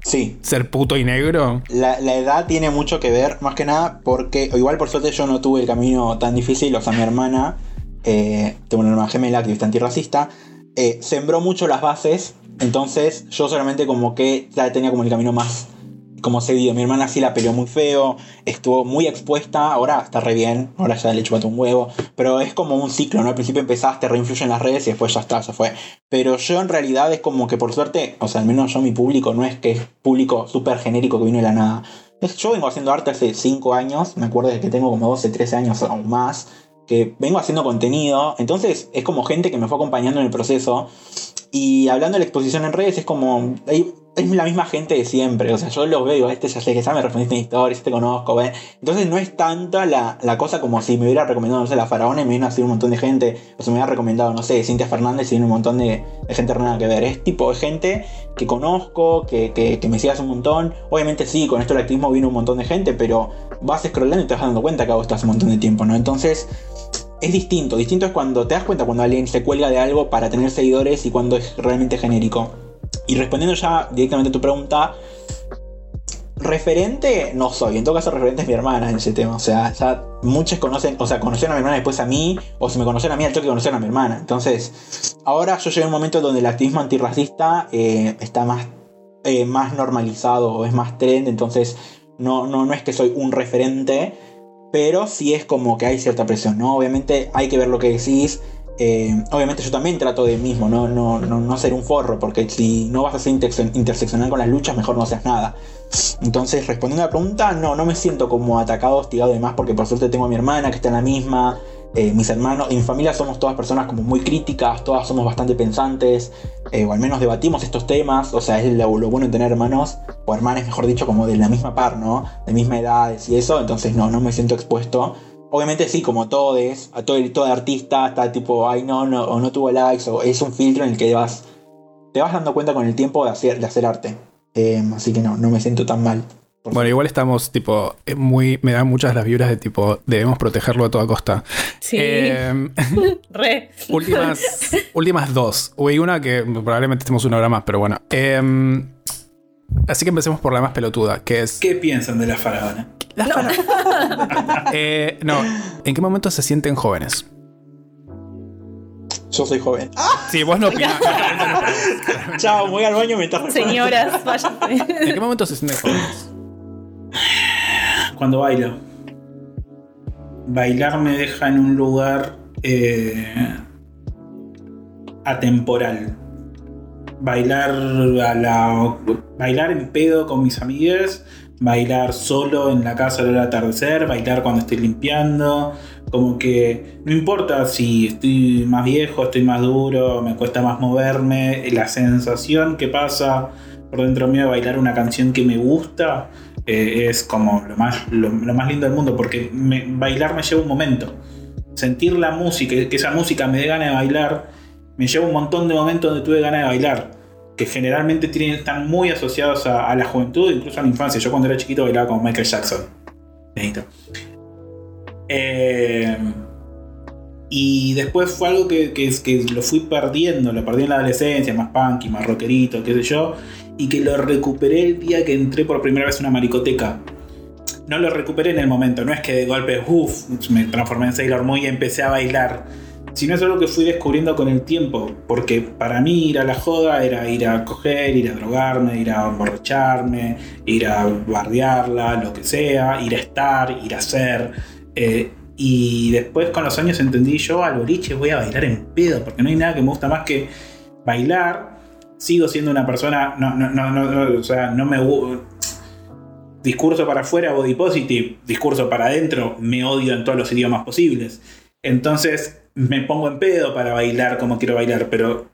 Speaker 3: Sí.
Speaker 1: Ser puto y negro.
Speaker 3: La, edad tiene mucho que ver, más que nada, porque igual por suerte yo no tuve el camino tan difícil. O sea, mi hermana, eh, tengo una hermana gemela, activista antirracista, eh, sembró mucho las bases. Entonces yo solamente como que ya tenía como el camino más como seguido. Mi hermana sí la peleó muy feo, estuvo muy expuesta, ahora está re bien, ahora ya le chupaste un huevo, pero es como un ciclo, ¿no? Al principio empezaste, reinfluye en las redes y después ya está, se fue. Pero yo en realidad es como que por suerte, o sea, al menos yo mi público no es que es público súper genérico que vino de la nada. Yo vengo haciendo arte hace 5 años, me acuerdo de que tengo como 12, 13 años o más, que vengo haciendo contenido, entonces es como gente que me fue acompañando en el proceso. Y hablando de la exposición en redes, es como es la misma gente de siempre. O sea, yo lo veo, este ya sé que ya me respondiste en historias, este conozco. Entonces no es tanta la, cosa como si me hubiera recomendado, no sé, la faraona y me viene a un montón de gente. O se me hubiera recomendado, no sé, Cintia Fernández y viene un montón de, gente nada que ver. Es tipo de gente que conozco, que, que, me sigas un montón. Obviamente sí, con esto del activismo vino un montón de gente, pero vas scrollando y te vas dando cuenta que hago esto hace un montón de tiempo, ¿no? Entonces es distinto. Distinto es cuando te das cuenta cuando alguien se cuelga de algo para tener seguidores y cuando es realmente genérico. Y respondiendo ya directamente a tu pregunta, referente no soy. En todo caso, referente es mi hermana en ese tema. O sea, ya conocen, o sea, conocieron a mi hermana después a mí, o si me conocen a mí, al toque conocieron a mi hermana. Entonces, ahora yo llegué un momento donde el activismo antirracista eh, está más, eh, más normalizado, es más trend. Entonces, no, no, no es que soy un referente, pero sí es como que hay cierta presión, ¿no? Obviamente hay que ver lo que decís. Eh, obviamente yo también trato de mismo, ¿no? No, no, no ser un forro, porque si no vas a ser interseccional con las luchas, mejor no seas nada. Entonces, respondiendo a la pregunta, no, no me siento como atacado, hostigado y demás, porque por suerte tengo a mi hermana que está en la misma, eh, mis hermanos y mi familia somos todas personas como muy críticas, todas somos bastante pensantes, eh, o al menos debatimos estos temas, o sea, es lo, bueno tener hermanos, o hermanas, mejor dicho, como de la misma par, ¿no? De misma edad y eso, entonces no, no me siento expuesto. Obviamente sí, como todo es, a todo, todo artista está tipo, ay no, no, o no tuvo likes, o es un filtro en el que vas, te vas dando cuenta con el tiempo de hacer, de hacer arte. Eh, así que no, no me siento tan mal.
Speaker 1: Bueno, igual estamos, tipo, eh, muy. Me dan muchas las vibras de tipo, debemos protegerlo a toda costa.
Speaker 2: Sí. Em, Re.
Speaker 1: Últimas, últimas dos. Hay una que probablemente estemos una hora más, pero bueno. Em, así que empecemos por la más pelotuda, que es.
Speaker 4: ¿Qué piensan de la faraona?
Speaker 1: Las palabras. Eh, no, ¿en qué momento se sienten jóvenes?
Speaker 3: Yo soy joven. ¡Ah!
Speaker 1: Sí, vos no opinás.
Speaker 3: Chao, voy al baño mientras respondo.
Speaker 2: Señoras, váyanse.
Speaker 1: ¿En qué momento se sienten jóvenes?
Speaker 4: Cuando bailo. Bailar me deja en un lugar eh, atemporal. Bailar a la. Bailar en pedo con mis amigas. Bailar solo en la casa al atardecer. Bailar cuando estoy limpiando. Como que no importa si estoy más viejo, estoy más duro, me cuesta más moverme. La sensación que pasa por dentro mío bailar una canción que me gusta eh, es como lo más, lo, más lindo del mundo, porque bailar me lleva un momento. Sentir la música, que esa música me dé ganas de bailar, me lleva un montón de momentos donde tuve ganas de bailar, que generalmente tienen, están muy asociados a, la juventud, incluso a la infancia. Yo cuando era chiquito bailaba con Michael Jackson. Eh, y después fue algo que, que, que lo fui perdiendo, lo perdí en la adolescencia, más punky, más rockerito, qué sé yo, y que lo recuperé el día que entré por primera vez a una maricoteca. No lo recuperé en el momento, no es que de golpe, uff, me transformé en Sailor Moon y empecé a bailar, sino es algo que fui descubriendo con el tiempo, porque para mí ir a la joda era ir a coger, ir a drogarme, ir a emborracharme, ir a bardearla, lo que sea, ir a estar, ir a hacer. eh, y después con los años entendí yo al boliche voy a bailar en pedo, porque no hay nada que me gusta más que bailar. Sigo siendo una persona, no, no, no, no, o sea, no me discurso para afuera, body positive, discurso para adentro, me odio en todos los idiomas posibles. Entonces me pongo en pedo para bailar como quiero bailar, pero,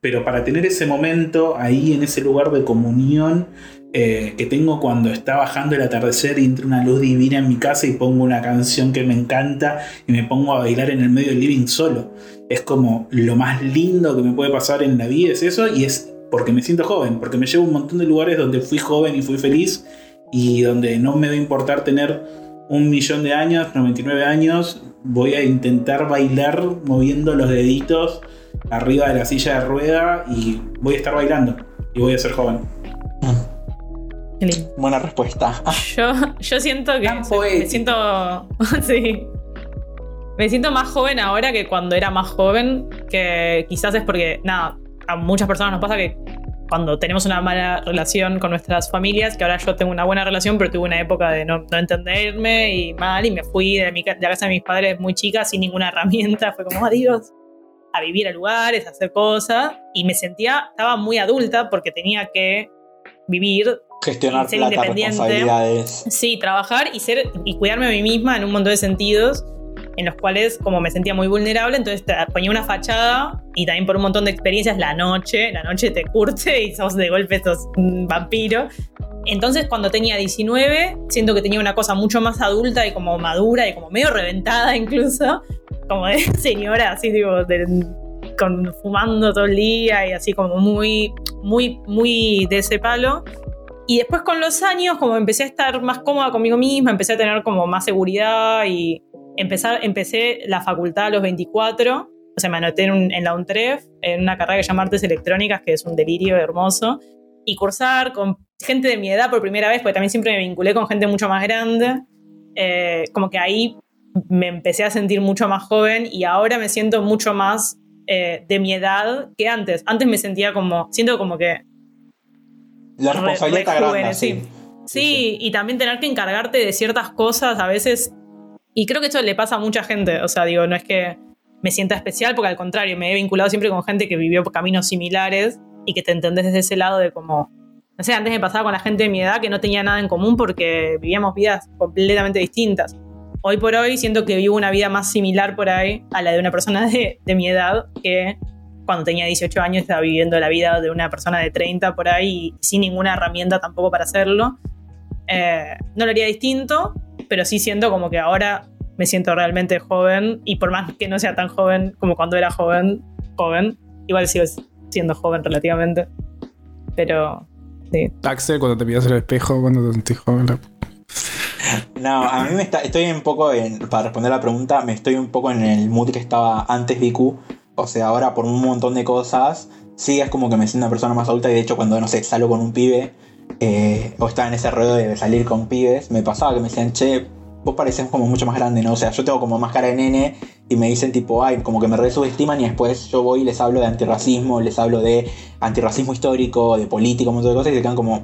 Speaker 4: pero para tener ese momento ahí en ese lugar de comunión eh, que tengo cuando está bajando el atardecer y entra una luz divina en mi casa y pongo una canción que me encanta y me pongo a bailar en el medio del living solo. Es como lo más lindo que me puede pasar en la vida es eso y es porque me siento joven, porque me llevo a un montón de lugares donde fui joven y fui feliz y donde no me va a importar tener un millón de años, 99 años, voy a intentar bailar moviendo los deditos arriba de la silla de rueda y voy a estar bailando y voy a ser joven.
Speaker 2: Qué lindo.
Speaker 3: Buena respuesta. Ah,
Speaker 2: Yo, yo siento que
Speaker 3: Tan
Speaker 2: me siento. sí. Me siento más joven ahora que cuando era más joven. Que quizás es porque, nada, a muchas personas nos pasa que cuando tenemos una mala relación con nuestras familias, que ahora yo tengo una buena relación, pero tuve una época de no, no entenderme y mal, y me fui de, mi, de la casa de mis padres muy chica sin ninguna herramienta. Fue como, adiós, a vivir a lugares, a hacer cosas. Y me sentía, estaba muy adulta porque tenía que vivir
Speaker 3: gestionar
Speaker 2: Ser
Speaker 3: plata,
Speaker 2: independiente.
Speaker 3: responsabilidades.
Speaker 2: Sí, trabajar y ser y cuidarme a mí misma en un montón de sentidos en los cuales como me sentía muy vulnerable, entonces te ponía una fachada y también por un montón de experiencias la noche, la noche te curte y sos de golpe sos un vampiro. Entonces cuando tenía 19, siento que tenía una cosa mucho más adulta y como madura y como medio reventada incluso, como de señora, así digo, de- con, fumando todo el día y así como muy, muy, muy de ese palo. Y después con los años, como empecé a estar más cómoda conmigo misma, empecé a tener como más seguridad y empezar, empecé la facultad a los 24. O sea, me anoté en, un- en la UNTREF, en una carrera que se llama Artes Electrónicas, que es un delirio hermoso. Y cursar con gente de mi edad por primera vez, porque también siempre me vinculé con gente mucho más grande. eh, como que ahí me empecé a sentir mucho más joven y ahora me siento mucho más eh, de mi edad que antes. Antes me sentía como, siento como que
Speaker 3: La
Speaker 2: re-
Speaker 3: responsabilidad está
Speaker 2: re
Speaker 3: grande.
Speaker 2: jóvenes,
Speaker 3: sí.
Speaker 2: Sí, y también tener que encargarte de ciertas cosas a veces. Y creo que eso le pasa a mucha gente. O sea, digo, no es que me sienta especial, porque al contrario, me he vinculado siempre con gente que vivió caminos similares y que te entendés desde ese lado de como. No sé, antes me pasaba con la gente de mi edad que no tenía nada en común porque vivíamos vidas completamente distintas. Hoy por hoy siento que vivo una vida más similar por ahí a la de una persona de, de mi edad que cuando tenía 18 años estaba viviendo la vida de una persona de 30 por ahí sin ninguna herramienta tampoco para hacerlo. Eh, no lo haría distinto, pero sí siento como que ahora me siento realmente joven y por más que no sea tan joven como cuando era joven, joven, igual sigo siendo joven relativamente. Pero sí.
Speaker 1: Axel, cuando te miras al espejo, cuando te sentís joven.
Speaker 3: No, a mí me está, estoy un poco en, para responder la pregunta, me estoy un poco en el mood que estaba antes Viku. O sea, ahora por un montón de cosas, sí es como que me siento una persona más adulta y de hecho cuando, no sé, salgo con un pibe, eh, o estaba en ese ruedo de salir con pibes, me pasaba que me decían, che, vos pareces como mucho más grande, ¿no? O sea, yo tengo como más cara de nene y me dicen tipo, ay, como que me re subestiman y después yo voy y les hablo de antirracismo, les hablo de antirracismo histórico, de política, un montón de cosas y se quedan como,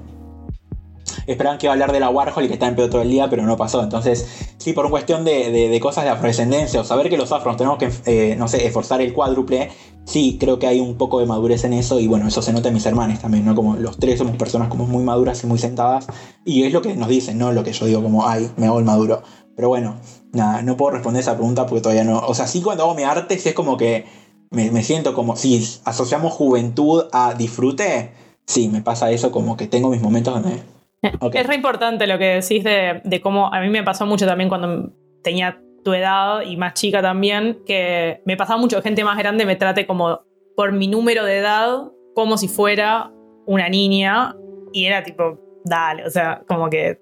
Speaker 3: esperaban que iba a hablar de la Warhol y que está en pedo todo el día, pero no pasó. Entonces, sí, por una cuestión de, cosas de afrodescendencia o saber que los afros tenemos que, eh, no sé, esforzar el cuádruple, sí, creo que hay un poco de madurez en eso y bueno, eso se nota en mis hermanos también, ¿no? Como los tres somos personas como muy maduras y muy sentadas y es lo que nos dicen, ¿no? Lo que yo digo como, ay, me hago el maduro. Pero bueno, nada, no puedo responder esa pregunta porque todavía no... O sea, sí cuando hago mi arte, sí es como que me, siento como, si asociamos juventud a disfrute, sí, me pasa eso como que tengo mis momentos donde
Speaker 2: es re importante lo que decís de, cómo a mí me pasó mucho también cuando tenía tu edad y más chica también, que me pasaba mucho gente más grande me trate como por mi número de edad, como si fuera una niña, y era tipo, dale, o sea, como que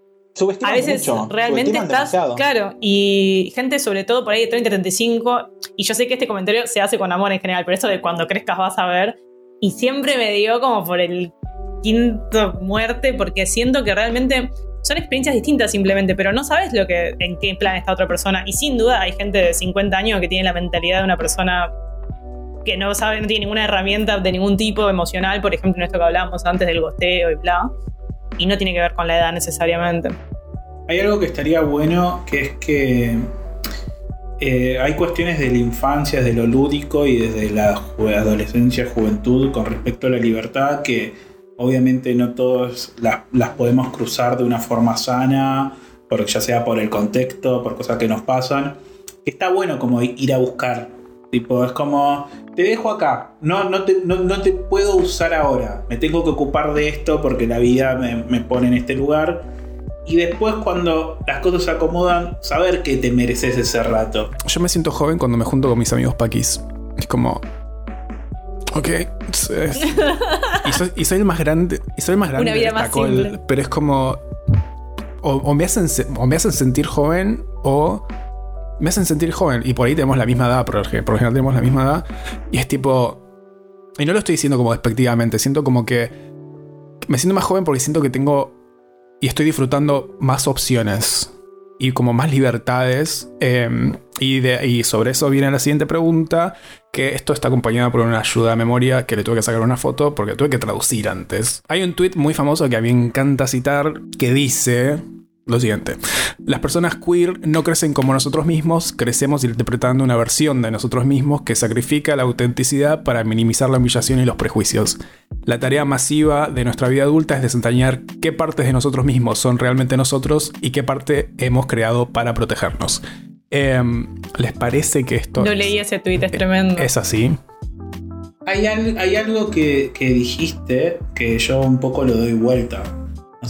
Speaker 2: a veces realmente estás, claro, y gente sobre todo por ahí de 30, 35, y yo sé que este comentario se hace con amor en general, pero esto de cuando crezcas vas a ver, y siempre me dio como por el quinto muerte porque siento que realmente son experiencias distintas simplemente, pero no sabes lo que, en qué plan está otra persona. Y sin duda hay gente de 50 años que tiene la mentalidad de una persona que no sabe, no tiene ninguna herramienta de ningún tipo emocional, por ejemplo, en esto que hablábamos antes del gosteo y bla, y no tiene que ver con la edad necesariamente.
Speaker 4: Hay algo que estaría bueno, que es que eh, hay cuestiones de la infancia, de lo lúdico y desde la adolescencia, juventud con respecto a la libertad que Obviamente no todos las, podemos cruzar de una forma sana, porque ya sea por el contexto, por cosas que nos pasan. Está bueno como ir a buscar. Tipo, es como, te dejo acá, no, no, te, no, te puedo usar ahora, me tengo que ocupar de esto porque la vida me, pone en este lugar. Y después cuando las cosas se acomodan, saber que te mereces ese rato.
Speaker 1: Yo me siento joven cuando me junto con mis amigos paquis. Es como, Ok. y, soy, el más grande. Y soy el más grande.
Speaker 2: Una vida más simple.
Speaker 1: pero es como. O, me hacen, o me hacen sentir joven o me hacen sentir joven. Y por ahí tenemos la misma edad, por ejemplo tenemos la misma edad. Y es tipo. Y no lo estoy diciendo como despectivamente. Siento como que. Me siento más joven porque siento que tengo. Y estoy disfrutando más opciones y como más libertades. Em, y, de, y sobre eso viene la siguiente pregunta, que esto está acompañado por una ayuda a memoria que le tuve que sacar una foto porque tuve que traducir antes. Hay un tweet muy famoso que a mí me encanta citar que dice, lo siguiente. Las personas queer no crecen como nosotros mismos, crecemos interpretando una versión de nosotros mismos que sacrifica la autenticidad para minimizar la humillación y los prejuicios. La tarea masiva de nuestra vida adulta es desentrañar qué partes de nosotros mismos son realmente nosotros y qué parte hemos creado para protegernos. Em, ¿Les parece que esto...
Speaker 2: No leí ese tweet, es tremendo.
Speaker 1: Es así.
Speaker 4: Hay, hay algo que, que dijiste que yo un poco lo doy vuelta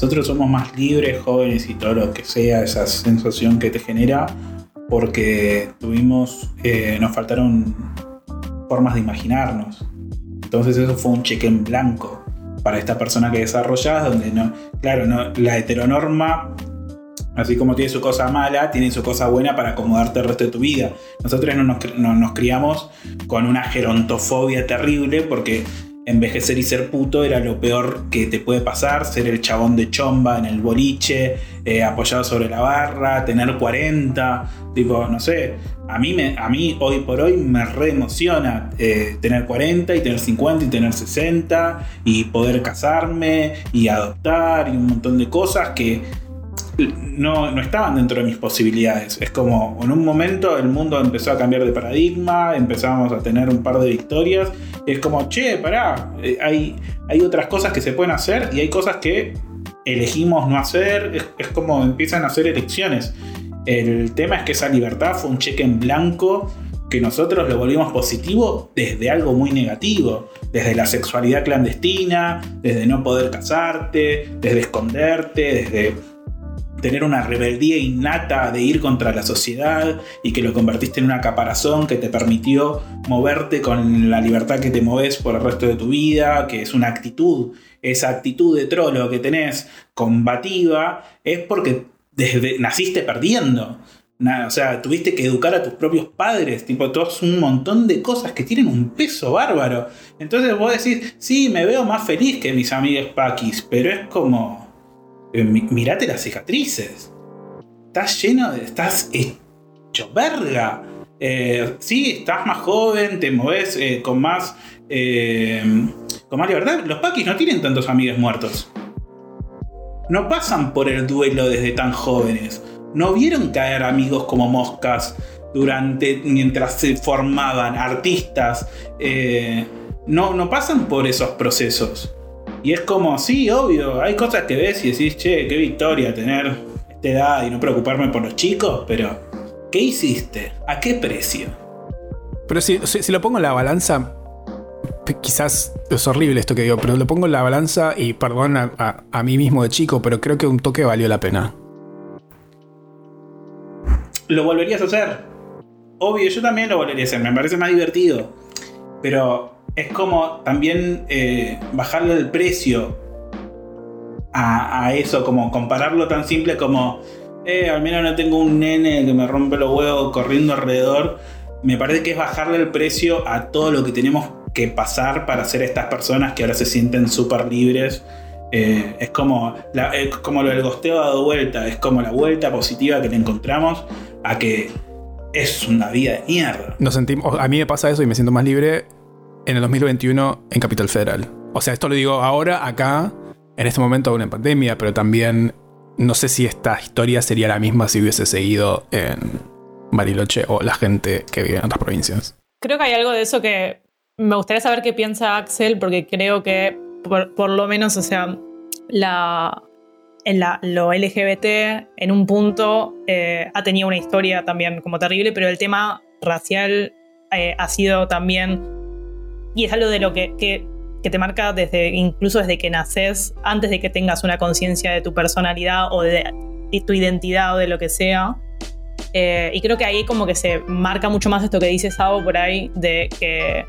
Speaker 4: nosotros somos más libres, jóvenes y todo lo que sea, esa sensación que te genera, porque tuvimos, eh, nos faltaron formas de imaginarnos. Entonces eso fue un cheque en blanco para esta persona que desarrollas, donde no, claro, no, la heteronorma, así como tiene su cosa mala, tiene su cosa buena para acomodarte el resto de tu vida. Nosotros no nos, no, nos criamos con una gerontofobia terrible porque envejecer y ser puto era lo peor que te puede pasar, ser el chabón de chomba en el boliche, eh, apoyado sobre la barra, tener 40, tipo, no sé, a mí, me, a mí hoy por hoy me re emociona eh, tener 40 y tener 50 y tener 60 y poder casarme y adoptar y un montón de cosas que no, no, estaban dentro de mis posibilidades. Es como en un momento el mundo empezó a cambiar de paradigma, empezamos a tener un par de victorias. es como, che, pará, eh, hay, hay otras cosas que se pueden hacer y hay cosas que elegimos no hacer. Es, es como empiezan a hacer elecciones. El tema es que esa libertad fue un cheque en blanco que nosotros lo volvimos positivo desde algo muy negativo, desde la sexualidad clandestina, desde no poder casarte, desde esconderte, desde tener una rebeldía innata de ir contra la sociedad y que lo convertiste en una caparazón que te permitió moverte con la libertad que te moves por el resto de tu vida, que es una actitud, esa actitud de trolo que tenés combativa, es porque desde naciste perdiendo. Nada, o sea, tuviste que educar a tus propios padres, tipo, todos un montón de cosas que tienen un peso bárbaro. Entonces vos decís, sí, me veo más feliz que mis amigos paquis, pero es como, mirate las cicatrices. Estás lleno de, estás hecho verga. Eh, sí, estás más joven, te moves eh, con más, eh, con más libertad. Los paquis no tienen tantos amigos muertos. No pasan por el duelo desde tan jóvenes no vieron caer amigos como moscas durante mientras se formaban artistas no, no pasan por esos procesos y es como sí obvio hay cosas que ves y decís che qué victoria tener esta edad y no preocuparme por los chicos pero ¿qué hiciste? ¿a qué precio?
Speaker 1: Pero si, si, si lo pongo en la balanza, quizás es horrible esto que digo, pero lo pongo en la balanza y perdón a, a- a mí mismo de chico, pero creo que un toque valió la pena.
Speaker 4: ¿lo volverías a hacer? obvio yo también lo volvería a hacer me parece más divertido pero es como también eh, bajarle el precio a, eso, como compararlo tan simple como, eh, al menos no tengo un nene que me rompe los huevos corriendo alrededor. Me parece que es bajarle el precio a todo lo que tenemos que pasar para ser estas personas que ahora se sienten súper libres. Eh, es como, la- es como lo del gosteo dado vuelta, es como la vuelta positiva que le encontramos a que es una vida de mierda.
Speaker 1: Nos sentimos, a mí me pasa eso y me siento más libre en el 2021 en Capital Federal. O sea, esto lo digo ahora, acá, en este momento aún en pandemia, pero también no sé si esta historia sería la misma si hubiese seguido en Bariloche o la gente que vive en otras provincias.
Speaker 2: Creo que hay algo de eso que me gustaría saber qué piensa Axel, porque creo que por, lo menos, o sea, la, en la, lo LGBT en un punto eh, ha tenido una historia también como terrible, pero el tema racial eh, ha sido también, y es algo de lo que, que, te marca desde, incluso desde que naces, antes de que tengas una conciencia de tu personalidad o de, tu identidad o de lo que sea. Eh, y creo que ahí como que se marca mucho más esto que dice Sabo por ahí, de que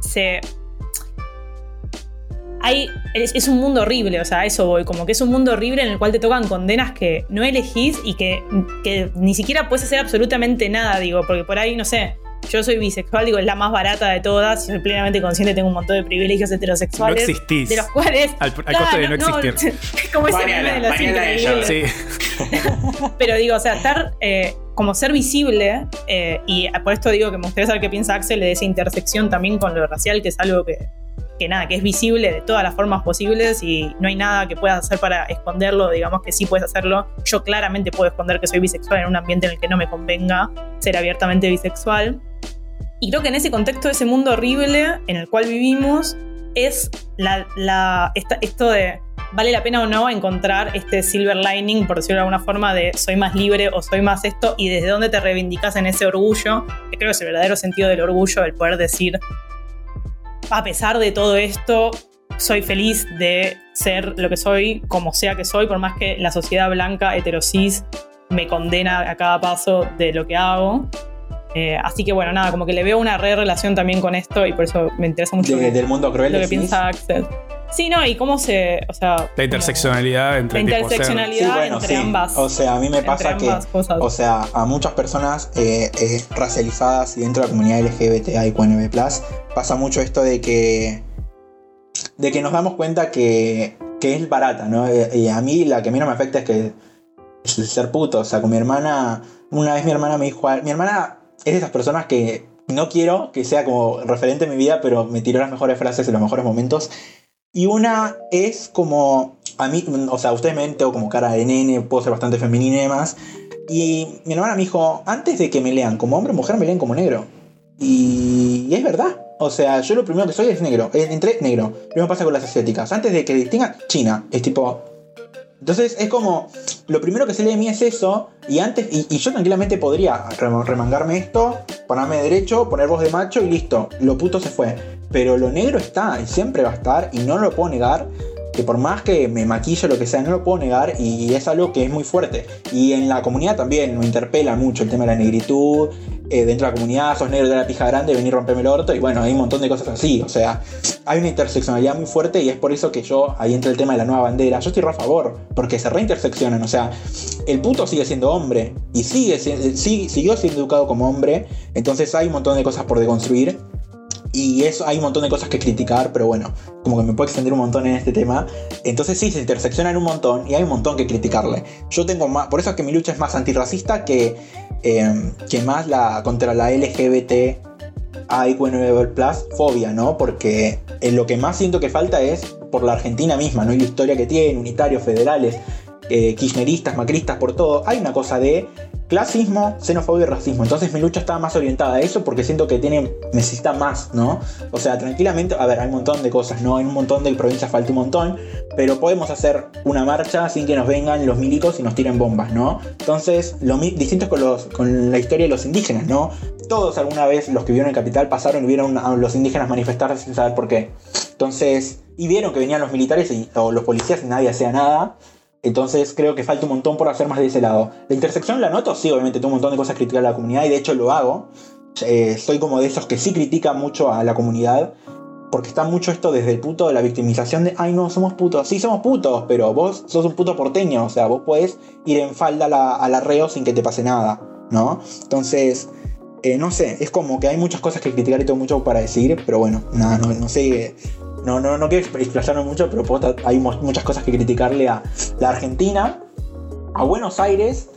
Speaker 2: se... Hay, es, es un mundo horrible, o sea, a eso voy, como que es un mundo horrible en el cual te tocan condenas que no elegís y que, que ni siquiera puedes hacer absolutamente nada, digo, porque por ahí, no sé, yo soy bisexual, digo, es la más barata de todas, y soy plenamente consciente, tengo un montón de privilegios
Speaker 1: No
Speaker 2: heterosexuales.
Speaker 1: existís.
Speaker 2: de los cuales...
Speaker 1: Al, al costo de no existir.
Speaker 2: como ese de los
Speaker 4: mañana ella,
Speaker 2: increíbles.
Speaker 1: Sí.
Speaker 2: Pero digo, o sea, estar eh, como ser visible, eh, y por esto digo que me gustaría saber qué piensa Axel de esa intersección también con lo racial, que es algo que, que nada, que es visible de todas las formas posibles y no hay nada que puedas hacer para esconderlo, digamos que sí puedes hacerlo. Yo claramente puedo esconder que soy bisexual en un ambiente en el que no me convenga ser abiertamente bisexual. Y creo que en ese contexto, ese mundo horrible en el cual vivimos, es la, la- esta- esto de vale la pena o no encontrar este silver lining, por decirlo de alguna forma, de soy más libre o soy más esto, y desde dónde te reivindicas en ese orgullo, que creo que es el verdadero sentido del orgullo, el poder decir, a pesar de todo esto, soy feliz de ser lo que soy, como sea que soy, por más que la sociedad blanca, heterosis, me condena a cada paso de lo que hago. Eh, así que bueno, nada, como que le veo una re relación también con esto y por eso me interesa mucho
Speaker 3: De-
Speaker 2: lo-
Speaker 3: del mundo cruel.
Speaker 2: lo que piensa Axel. Sí, no, y cómo se. O sea.
Speaker 1: La interseccionalidad entre
Speaker 2: La
Speaker 1: tipo ser-
Speaker 2: interseccionalidad
Speaker 3: Sí, bueno,
Speaker 2: entre
Speaker 3: sí.
Speaker 2: ambas.
Speaker 3: O sea, a mí me pasa que,
Speaker 2: cosas.
Speaker 3: o sea, a muchas personas eh, eh, racializadas y dentro de la comunidad LGBTIQNB+, pasa mucho esto de que de que nos damos cuenta que, que es barata, ¿no? Eh, Y a mí la que a mí no me afecta es que es el ser puto, o sea, con mi hermana, una vez mi hermana me dijo, mi hermana es de esas personas que no quiero que sea como referente en mi vida, pero me tiró las mejores frases en los mejores momentos. Y una es como, a mí, o sea, ustedes me ven, como cara de nene, puedo ser bastante femenina y demás. Y mi hermana me dijo, antes de que me lean como hombre o mujer, me leen como negro. Y, y es verdad. O sea, yo lo primero que soy es negro. eh, Entré negro. Lo mismo pasa con las asiáticas. Antes de que distingan, China. Es tipo... Entonces es como, lo primero que se lee de mí es eso, y antes, y, yo tranquilamente podría rem- remangarme esto, ponerme derecho, poner voz de macho y listo, lo puto se fue. Pero lo negro está, y siempre va a estar, y no lo puedo negar, que por más que me maquille lo que sea, no lo puedo negar, y es algo que es muy fuerte. Y en la comunidad también me interpela mucho el tema de la negritud, eh, dentro de la comunidad, sos negro de la pija grande, venir romperme el orto, y bueno, hay un montón de cosas así, o sea, hay una interseccionalidad muy fuerte y es por eso que yo, ahí entra el tema de la nueva bandera, yo estoy a favor, porque se reinterseccionan, o sea, el puto sigue siendo hombre, y sigue, si- sigue- siguió siendo educado como hombre, entonces hay un montón de cosas por deconstruir, y eso hay un montón de cosas que criticar, pero bueno, como que me puedo extender un montón en este tema. Entonces sí, se interseccionan un montón y hay un montón que criticarle. Yo tengo más, por eso es que mi lucha es más antirracista que, eh, que más la contra la LGBT plus fobia, ¿no? Porque eh, lo que más siento que falta es por la Argentina misma, ¿no? Y la historia que tiene, unitarios, federales, eh, kirchneristas, macristas, por todo. Hay una cosa de clasismo, xenofobia y racismo. Entonces mi lucha está más orientada a eso porque siento que tiene, necesita más, ¿no? O sea, tranquilamente, a ver, hay un montón de cosas, ¿no? En un montón de provincias falta un montón, pero podemos hacer una marcha sin que nos vengan los milicos y nos tiren bombas, ¿no? Entonces, lo mi- distinto es con, los, con la historia de los indígenas, ¿no? Todos alguna vez los que vivieron en Capital pasaron y vieron a los indígenas manifestarse sin saber por qué. Entonces, y vieron que venían los militares y, o los policías y nadie hacía nada. Entonces creo que falta un montón por hacer más de ese lado. La intersección la noto, sí, obviamente tengo un montón de cosas que criticar a la comunidad y de hecho lo hago. Eh, soy como de esos que sí critican mucho a la comunidad. Porque está mucho esto desde el punto de la victimización de, ay no, somos putos. Sí, somos putos, pero vos sos un puto porteño. O sea, vos podés ir en falda a la, arreo sin que te pase nada, ¿no? Entonces, eh, no sé, es como que hay muchas cosas que criticar y tengo mucho para decir, pero bueno, nada, no sé. No, no, no quiero explayarme mucho, pero puedo- hay mu- muchas cosas que criticarle a la Argentina, a Buenos Aires,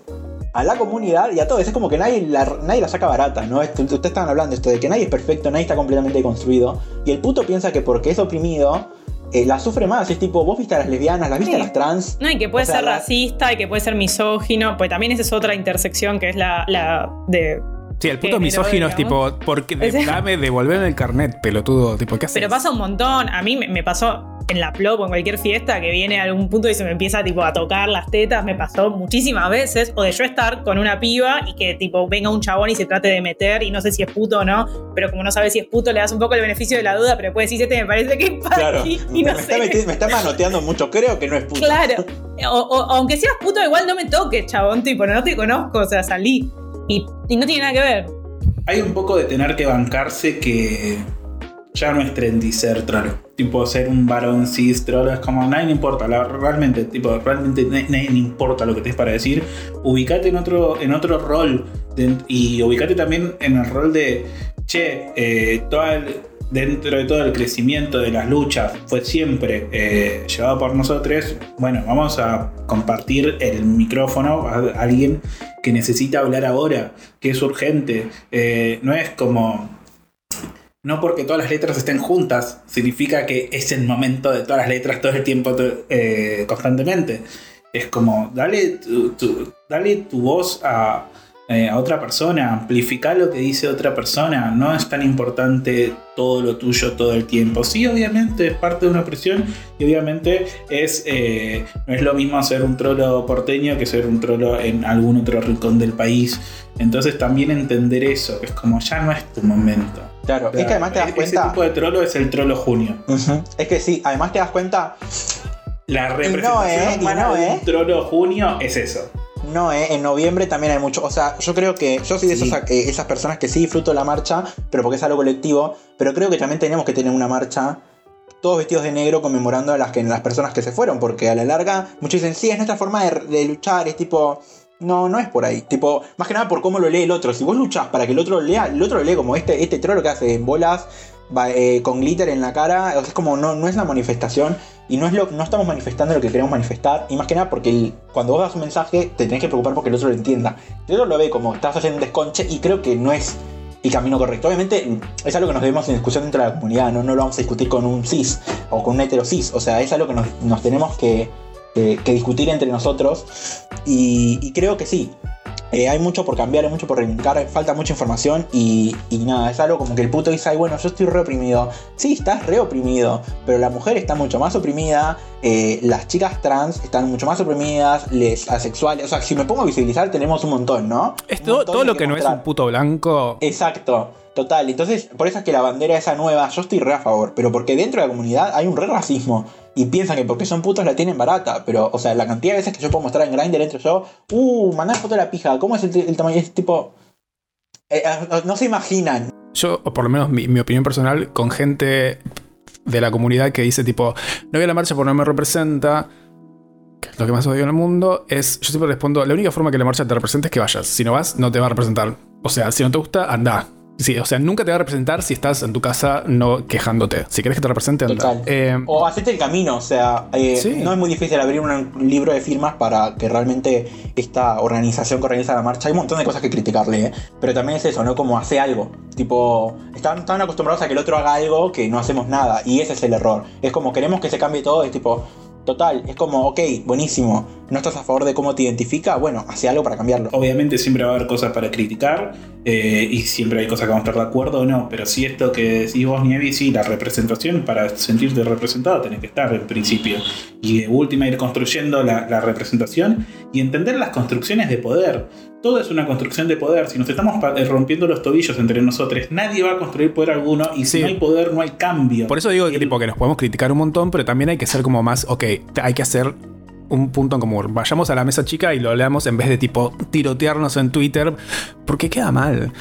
Speaker 3: a la comunidad y a todo. Es como que nadie la, nadie la saca barata, ¿no? Ustedes estaban hablando esto de que nadie es perfecto, nadie está completamente construido. Y el puto piensa que porque es oprimido, eh, la sufre más. Es tipo, vos viste a las lesbianas, las viste a las trans.
Speaker 2: No, y que puede
Speaker 3: O sea,
Speaker 2: ser
Speaker 3: la-
Speaker 2: racista y que puede ser misógino, pues también esa es otra intersección que es la, la de...
Speaker 1: Sí, el puto misógino es tipo, porque de- dame, devolverme el carnet, pelotudo. Tipo, ¿qué haces?
Speaker 2: Pero pasa un montón. A mí me, me pasó en la plop o en cualquier fiesta que viene a algún punto y se me empieza tipo a tocar las tetas. Me pasó muchísimas veces. O de yo estar con una piba y que tipo venga un chabón y se trate de meter y no sé si es puto o no. Pero como no sabes si es puto, le das un poco el beneficio de la duda. Pero después decís, este me parece que es para
Speaker 3: Claro,
Speaker 2: ti",
Speaker 3: me,
Speaker 2: y no
Speaker 3: me
Speaker 2: sé.
Speaker 3: está meti- me está manoteando mucho, creo que no es puto.
Speaker 2: Claro. O, o- aunque seas puto, igual no me toques, chabón. Tipo, no te conozco, o sea, salí. Y, no tiene nada que ver.
Speaker 4: Hay un poco de tener que bancarse que ya no es trendy ser. Tipo, ser un varón cis trolo es como, nadie importa. realmente, tipo, realmente na- nadie importa lo que tenés para decir. Ubicate en otro, en otro rol. y ubicate también en el rol de, che, eh, toda el- dentro de todo el crecimiento de las luchas fue siempre eh, llevado por nosotros. Bueno, vamos a compartir el micrófono a alguien que necesita hablar ahora, que es urgente. Eh, no es como. No porque todas las letras estén juntas, significa que es el momento de todas las letras todo el tiempo, eh, constantemente. Es como, dale tu- dale tu voz a, eh, a otra persona, amplifica lo que dice otra persona. No es tan importante todo lo tuyo todo el tiempo. Sí, obviamente es parte de una presión y obviamente es, eh, no es lo mismo ser un trolo porteño que ser un trolo en algún otro rincón del país. Entonces también entender eso, que es como ya no es tu momento.
Speaker 3: Claro, es que además te das
Speaker 4: E- Ese
Speaker 3: cuenta.
Speaker 4: tipo de trolo es el trolo junio.
Speaker 3: Es que sí, además te das cuenta
Speaker 4: La
Speaker 3: no,
Speaker 4: representación.
Speaker 3: Y
Speaker 4: humana
Speaker 3: no,
Speaker 4: de un trolo junio es eso.
Speaker 3: No, eh, en noviembre también hay mucho. O sea, yo creo que. Yo soy de
Speaker 4: Sí.
Speaker 3: esos, eh, esas personas que sí disfruto la marcha, pero porque es algo colectivo. Pero creo que también tenemos que tener una marcha. Todos vestidos de negro conmemorando a las, que, las personas que se fueron. Porque a la larga, muchos dicen, sí, es nuestra forma de, de luchar. Es tipo. No, no es por ahí. Tipo, más que nada por cómo lo lee el otro. Si vos luchás para que el otro lo lea, el otro lo lee como este, este trolo que hace bolas va- eh, con glitter en la cara. Es como, no, no es la manifestación. Y no, es lo, no estamos manifestando lo que queremos manifestar. Y más que nada porque cuando vos das un mensaje, te tenés que preocupar porque el otro lo entienda. El otro lo ve como estás haciendo un desconche y creo que no es el camino correcto. Obviamente es algo que nos debemos en discusión dentro de la comunidad. No, no lo vamos a discutir con un cis o con un hetero cis. O sea, es algo que nos, tenemos que, que- que discutir entre nosotros. Y creo que sí. Eh, hay mucho por cambiar, hay mucho por reivindicar, falta mucha información y, y nada, es algo como que el puto dice, ay, bueno, yo estoy re oprimido. Sí, estás re oprimido, pero la mujer está mucho más oprimida, eh, las chicas trans están mucho más oprimidas, les asexuales, o sea, si me pongo a visibilizar tenemos un montón, ¿no?
Speaker 1: Es todo,
Speaker 3: montón
Speaker 1: todo lo que no es un puto blanco.
Speaker 3: Exacto, total. Entonces, por eso es que la bandera esa nueva, yo estoy re a favor, pero porque dentro de la comunidad hay un re racismo. Y piensan que porque son putos la tienen barata. Pero, o sea, la cantidad de veces que yo puedo mostrar en Grindr entre yo, uh, mandar foto de la pija, ¿cómo es el, el tamaño? Es tipo. Eh, eh, no se imaginan.
Speaker 1: Yo, o por lo menos mi, opinión personal, con gente de la comunidad que dice tipo, no voy a la marcha porque no me representa, lo que más odio en el mundo, es, yo siempre respondo, la única forma que la marcha te represente es que vayas. Si no vas, no te va a representar. O sea, si no te gusta, anda. Sí, o sea, nunca te va a representar si estás en tu casa no quejándote. Si quieres que te represente, anda. Eh,
Speaker 3: O hacete el camino, o sea, eh,
Speaker 1: Sí.
Speaker 3: no es muy difícil abrir un libro de firmas para que realmente esta organización que organiza la marcha, hay un montón de cosas que criticarle, ¿eh? pero también es eso, ¿no? Como hace algo, tipo, están, están acostumbrados a que el otro haga algo que no hacemos nada, y ese es el error. Es como, queremos que se cambie todo, es tipo, total, es como, ok, buenísimo, ¿no estás a favor de cómo te identifica? Bueno, hace algo para cambiarlo.
Speaker 4: Obviamente siempre va a haber cosas para criticar eh, y siempre hay cosas que vamos a estar de acuerdo o no, pero si esto que decís vos, Nievi, sí, la representación, para sentirte representado tenés que estar en principio. Y de última ir construyendo la, la representación y entender las construcciones de poder. Todo es una construcción de poder. Si nos estamos eh, rompiendo los tobillos entre nosotros, nadie va a construir poder alguno y si
Speaker 1: Sí.
Speaker 4: no hay poder no hay cambio.
Speaker 1: Por eso digo que, tipo, que nos podemos criticar un montón, pero también hay que ser como más, ok, hay que hacer un punto en común. Vayamos a la mesa chica y lo leamos en vez de tipo tirotearnos en Twitter, porque queda mal.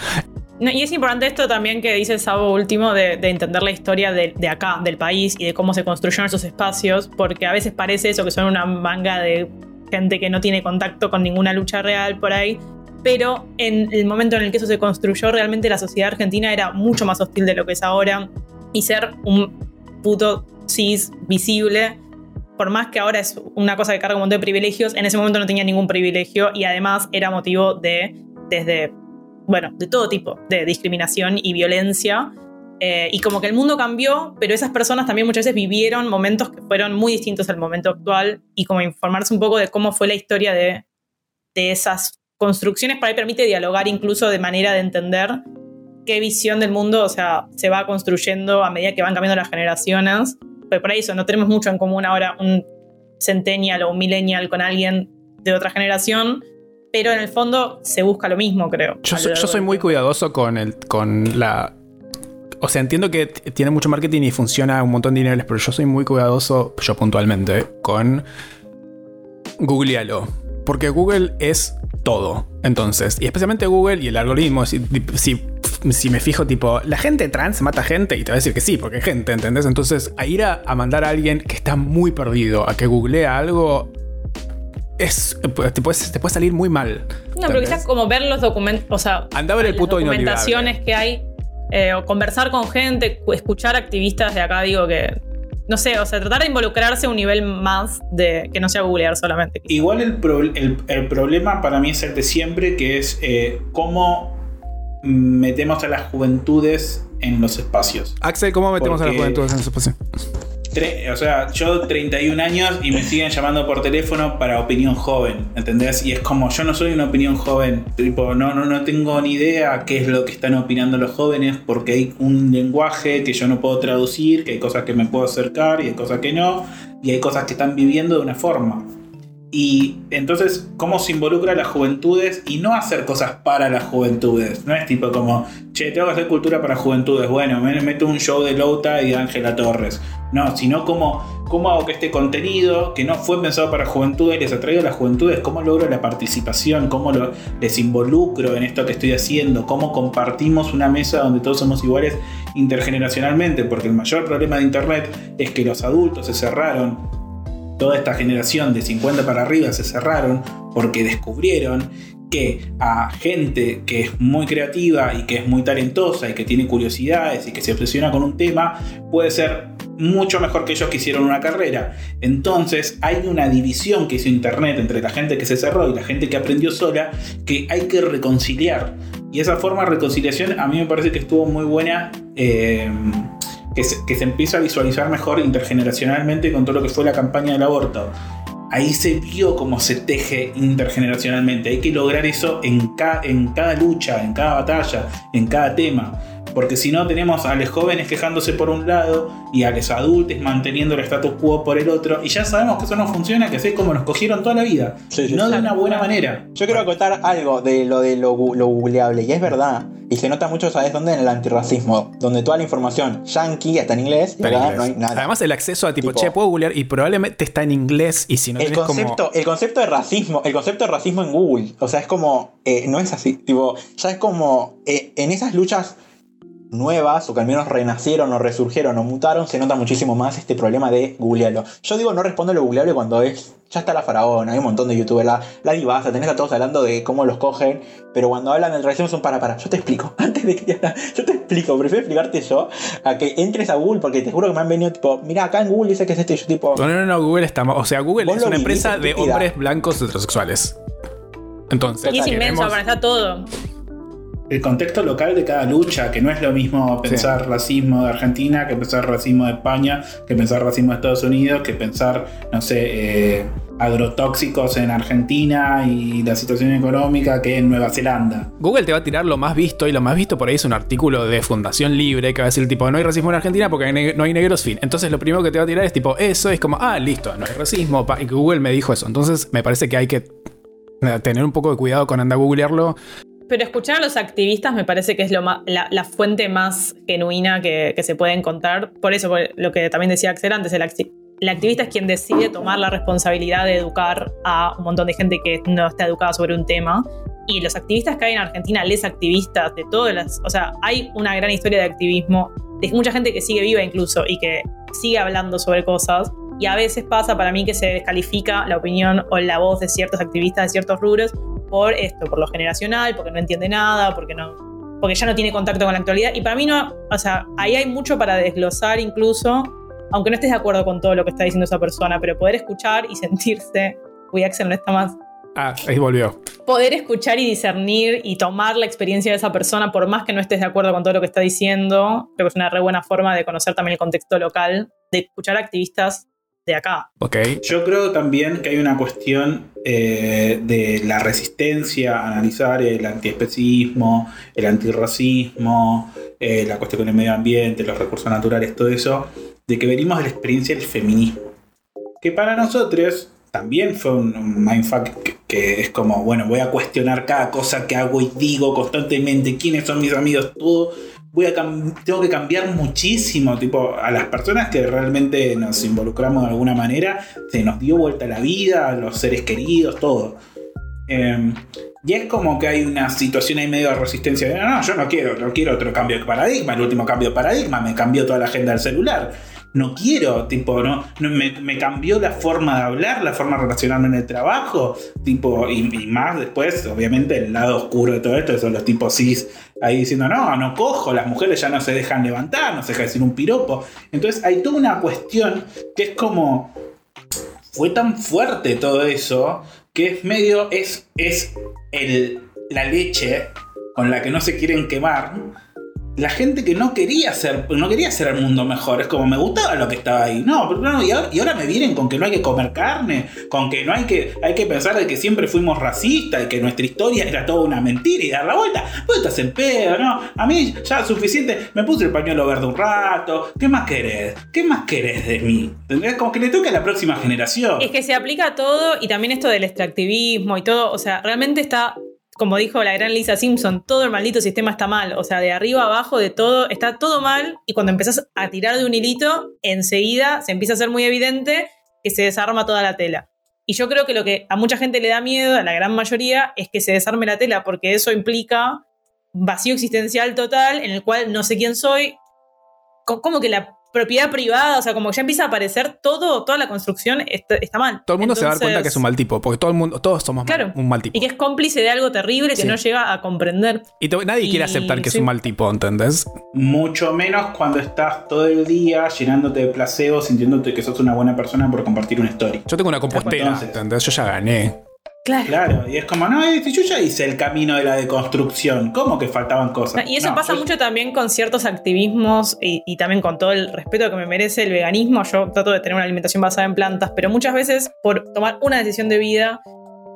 Speaker 2: No, y es importante esto también que dice Sabo último de, de entender la historia de, de acá, del país y de cómo se construyeron esos espacios, porque a veces parece eso que son una manga de gente que no tiene contacto con ninguna lucha real por ahí, pero en el momento en el que eso se construyó, realmente la sociedad argentina era mucho más hostil de lo que es ahora y ser un puto cis visible, por más que ahora es una cosa que carga un montón de privilegios, en ese momento no tenía ningún privilegio y además era motivo de, desde bueno, de todo tipo de discriminación y violencia. Eh, y como que el mundo cambió, pero esas personas también muchas veces vivieron momentos que fueron muy distintos al momento actual y como informarse un poco de cómo fue la historia de, de esas construcciones, para ahí permite dialogar incluso de manera de entender qué visión del mundo, o sea, se va construyendo a medida que van cambiando las generaciones. Por ahí eso, no tenemos mucho en común ahora un centennial o un millennial con alguien de otra generación, pero en el fondo se busca lo mismo, creo.
Speaker 1: Yo, soy- yo muy cuidadoso con, el, con la... O sea, entiendo que tiene mucho marketing y funciona un montón de niveles, pero yo soy muy cuidadoso, yo puntualmente, con googlealo. Porque Google es todo. Entonces, y especialmente Google y el algoritmo, si, si, si me fijo tipo, la gente trans mata gente, y te va a decir que sí, porque hay gente, ¿entendés? Entonces, a ir a, a mandar a alguien que está muy perdido a que googlea algo, es, te, puede, te puede salir muy mal.
Speaker 2: No, pero quizás como ver los documentos, o sea,
Speaker 1: Anda a ver el
Speaker 2: las
Speaker 1: puto
Speaker 2: documentaciones
Speaker 1: inolvidable.
Speaker 2: que hay, eh, o conversar con gente, cu- escuchar activistas de acá, digo que, no sé, o sea, tratar de involucrarse a un nivel más de que no sea googlear solamente. quizás.
Speaker 4: Igual el, pro- el- el problema para mí es el de siempre, que es eh, cómo metemos a las juventudes en los espacios.
Speaker 1: Axel, ¿cómo metemos a la
Speaker 4: Porque-
Speaker 1: juventud en su espacio?
Speaker 4: Tre- o sea, yo 31 años y me siguen llamando por teléfono para opinión joven, ¿entendés? Y es como, yo no soy una opinión joven, tipo, no, no, no tengo ni idea qué es lo que están opinando los jóvenes, porque hay un lenguaje que yo no puedo traducir, que hay cosas que me puedo acercar y hay cosas que no, y hay cosas que están viviendo de una forma. Y entonces, ¿cómo se involucra a las juventudes y no hacer cosas para las juventudes? No es tipo como, che, tengo que hacer cultura para juventudes. Bueno, me meto un show de Louta y Ángela Torres. No, sino cómo, cómo hago que este contenido, que no fue pensado para juventudes, les atraigo a las juventudes, cómo logro la participación, cómo les involucro en esto que estoy haciendo, cómo compartimos una mesa donde todos somos iguales intergeneracionalmente, porque el mayor problema de Internet es que los adultos se cerraron toda esta generación de 50 para arriba se cerraron porque descubrieron que a gente que es muy creativa y que es muy talentosa y que tiene curiosidades y que se obsesiona con un tema puede ser mucho mejor que ellos que hicieron una carrera. Entonces hay una división que hizo Internet entre la gente que se cerró y la gente que aprendió sola que hay que reconciliar. Y esa forma de reconciliación a mí me parece que estuvo muy buena. eh, que se, empieza a visualizar mejor intergeneracionalmente con todo lo que fue la campaña del aborto. Ahí se vio cómo se teje intergeneracionalmente. Hay que lograr eso en, ca- en cada lucha, en cada batalla, en cada tema. Porque si no, tenemos a los jóvenes quejándose por un lado y a los adultos manteniendo el status quo por el otro. Y ya sabemos que eso no funciona, que así es como nos cogieron toda la vida.
Speaker 3: Sí, sí,
Speaker 4: no
Speaker 3: sí.
Speaker 4: de una buena manera.
Speaker 3: Yo quiero acotar algo de lo de lo, lo googleable, y es verdad. Y se nota mucho, ¿sabes dónde? En el antirracismo, donde toda la información yankee está en inglés, y
Speaker 1: Está en inglés.
Speaker 3: no hay nada.
Speaker 1: Además, el acceso a tipo,
Speaker 3: Tipo-
Speaker 1: che, puedo googlear y probablemente está en inglés y si no
Speaker 3: el concepto,
Speaker 1: como.
Speaker 3: el concepto de racismo, el concepto de racismo en Google, o sea, es como, eh, no es así, tipo, ya es como, eh, en esas luchas nuevas, o que al menos renacieron o resurgieron o mutaron, se nota muchísimo más este problema de googlearlo. Yo digo, no respondo lo googleable cuando es, ya está la faraona, hay un montón de youtubers, la, la divasa, tenés a todos hablando de cómo los cogen, pero cuando hablan del racismo son para, para, yo te explico, antes de que te habla- yo te explico, prefiero explicarte yo a que entres a Google, porque te juro que me han venido tipo, mira, acá en Google dice que es este, y yo tipo...
Speaker 1: No, no, no, Google está. O sea, Google es una empresa de hombres blancos heterosexuales. Entonces,
Speaker 2: Y es inmenso, está todo.
Speaker 4: El contexto local de cada lucha, que no es lo mismo pensar racismo de Argentina que pensar racismo de España, que pensar racismo de Estados Unidos, que pensar, no sé, eh, agrotóxicos en Argentina y la situación económica que en Nueva Zelanda.
Speaker 1: Google te va a tirar lo más visto y lo más visto por ahí es un artículo de Fundación Libre que va a decir tipo no hay racismo en Argentina porque hay no hay negros fin. Entonces lo primero que te va a tirar es tipo eso es como ah listo no hay racismo y Google me dijo eso. Entonces me parece que hay que eh, tener un poco de cuidado con andar a googlearlo.
Speaker 2: Pero escuchar a los activistas me parece que es lo la, fuente más genuina que, que se puede encontrar. Por eso, lo que también decía Axel antes, el, el activista es quien decide tomar la responsabilidad de educar a un montón de gente que no está educada sobre un tema. Y los activistas que hay en Argentina, les activistas de todas las... O sea, hay una gran historia de activismo, de mucha gente que sigue viva incluso y que sigue hablando sobre cosas. Y a veces pasa para mí que se descalifica la opinión o la voz de ciertos activistas de ciertos rubros por esto, por lo generacional, porque no entiende nada, porque no porque ya no tiene contacto con la actualidad y para mí no, o sea, ahí hay mucho para desglosar incluso, aunque no estés de acuerdo con todo lo que está diciendo esa persona, pero poder escuchar y sentirse, uy, Axel no está más,
Speaker 1: Ah, ahí volvió.
Speaker 2: poder escuchar y discernir y tomar la experiencia de esa persona por más que no estés de acuerdo con todo lo que está diciendo, creo que es una re buena forma de conocer también el contexto local, de escuchar activistas de acá.
Speaker 1: Ok.
Speaker 4: Yo creo también que hay una cuestión eh, de la resistencia a analizar el antiespecismo, el antirracismo, eh, la cuestión con el medio ambiente, los recursos naturales, todo eso, de que venimos de la experiencia del feminismo. Que para nosotros también fue un, un mindfuck que, que es como, bueno, voy a cuestionar cada cosa que hago y digo constantemente, quiénes son mis amigos, todo. Voy a tengo que cambiar muchísimo, tipo, a las personas que realmente nos involucramos de alguna manera, se nos dio vuelta la vida, a los seres queridos, todo. Eh, y es como que hay una situación ahí medio de resistencia. de, No, no, yo no quiero, no quiero otro cambio de paradigma. El último cambio de paradigma me cambió toda la agenda del celular. No quiero, tipo, no, no, me, cambió la forma de hablar, la forma de relacionarme en el trabajo, tipo, y, más después, obviamente, el lado oscuro de todo esto, son los tipos cis ahí diciendo, no, no cojo, las mujeres ya no se dejan levantar, no se deja decir un piropo. Entonces hay toda una cuestión que es como, fue tan fuerte todo eso que es medio, es, es el, la leche con la que no se quieren quemar. La gente que no quería hacer, no quería hacer el mundo mejor, es como me gustaba lo que estaba ahí. No, pero no, y ahora, ahora me vienen con que no hay que comer carne, con que no hay que, hay que pensar de que siempre fuimos racistas y que nuestra historia era toda una mentira y dar la vuelta. Vos estás en pedo, ¿no? A mí ya suficiente, me puse el pañuelo verde un rato. ¿Qué más querés? ¿Qué más querés de mí? Como que le toca a la próxima generación.
Speaker 2: Es que se aplica a todo y también esto del extractivismo y todo, o sea, realmente está, como dijo la gran Lisa Simpson, todo el maldito sistema está mal, o sea, de arriba abajo, de todo, está todo mal. Y cuando empezás a tirar de un hilito, enseguida se empieza a ser muy evidente que se desarma toda la tela. Y yo creo que lo que a mucha gente le da miedo, a la gran mayoría, es que se desarme la tela, porque eso implica vacío existencial total en el cual no sé quién soy, co- como que la propiedad privada, o sea, como que ya empieza a aparecer todo, toda la construcción está, está mal.
Speaker 1: Todo el mundo se va a dar cuenta que es un mal tipo, porque todo el mundo, todos somos mal- un mal tipo.
Speaker 2: Y que es cómplice de algo terrible que
Speaker 1: Sí.
Speaker 2: no llega a comprender.
Speaker 1: Y nadie quiere aceptar que es un mal tipo, ¿entendés?
Speaker 4: Mucho menos cuando estás todo el día llenándote de placebo, sintiéndote que sos una buena persona por compartir una historia.
Speaker 1: Yo tengo una compostera,
Speaker 4: Entonces.
Speaker 1: ¿entendés? Yo ya gané.
Speaker 2: Claro.
Speaker 4: Claro, y es como, no, yo ya hice el camino de la deconstrucción, ¿cómo que faltaban cosas?
Speaker 2: Y eso
Speaker 4: No,
Speaker 2: pasa
Speaker 4: yo-
Speaker 2: mucho también con ciertos activismos y, y también con todo el respeto que me merece el veganismo. Yo trato de tener una alimentación basada en plantas, pero muchas veces por tomar una decisión de vida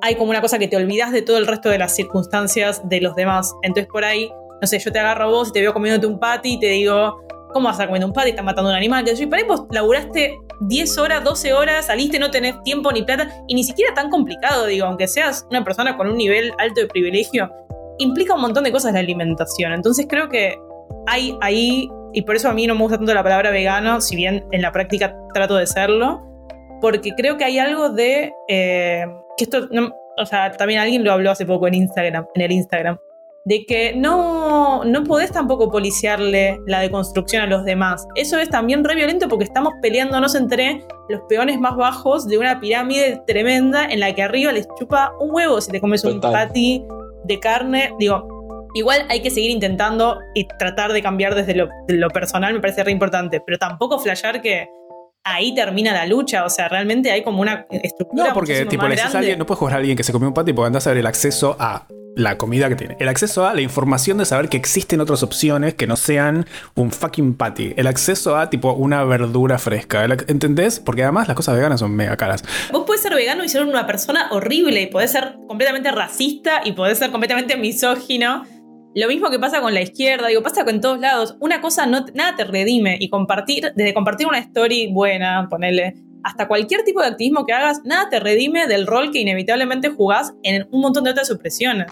Speaker 2: hay como una cosa que te olvidas de todo el resto de las circunstancias de los demás. Entonces por ahí no sé, yo te agarro a vos y te veo comiéndote un patty y te digo, ¿cómo vas a comer un patty? Estás matando un animal. Que yo, y para ahí vos laburaste 10 horas, 12 horas, saliste, no tenés tiempo ni plata, y ni siquiera tan complicado, digo, aunque seas una persona con un nivel alto de privilegio, implica un montón de cosas la alimentación. Entonces creo que hay ahí, y por eso a mí no me gusta tanto la palabra vegano, si bien en la práctica trato de serlo, porque creo que hay algo de eh, que esto, o sea, también alguien lo habló hace poco en Instagram, en el Instagram, de que no, no podés tampoco policiarle la deconstrucción a los demás. Eso es también re violento porque estamos peleándonos entre los peones más bajos de una pirámide tremenda en la que arriba les chupa un huevo si te comes un
Speaker 3: Total.
Speaker 2: patty de carne. Digo, igual hay que seguir intentando y tratar de cambiar desde lo, de lo personal, me parece re importante, pero tampoco flashear que ahí termina la lucha, o sea, realmente hay como una estructura
Speaker 1: No, porque tipo, le decís a alguien, no puedes jugar a alguien que se comió un patty porque andás a ver el acceso a la comida que tiene. El acceso a la información de saber que existen otras opciones que no sean un fucking patty. El acceso a tipo una verdura fresca. ¿Entendés? Porque además las cosas veganas son mega caras.
Speaker 2: Vos podés ser vegano y ser una persona horrible, y podés ser completamente racista y podés ser completamente misógino. Lo mismo que pasa con la izquierda, digo, pasa con todos lados. Una cosa no, nada te redime y compartir, desde compartir una story buena, ponerle, hasta cualquier tipo de activismo que hagas, nada te redime del rol que inevitablemente jugás en un montón de otras opresiones.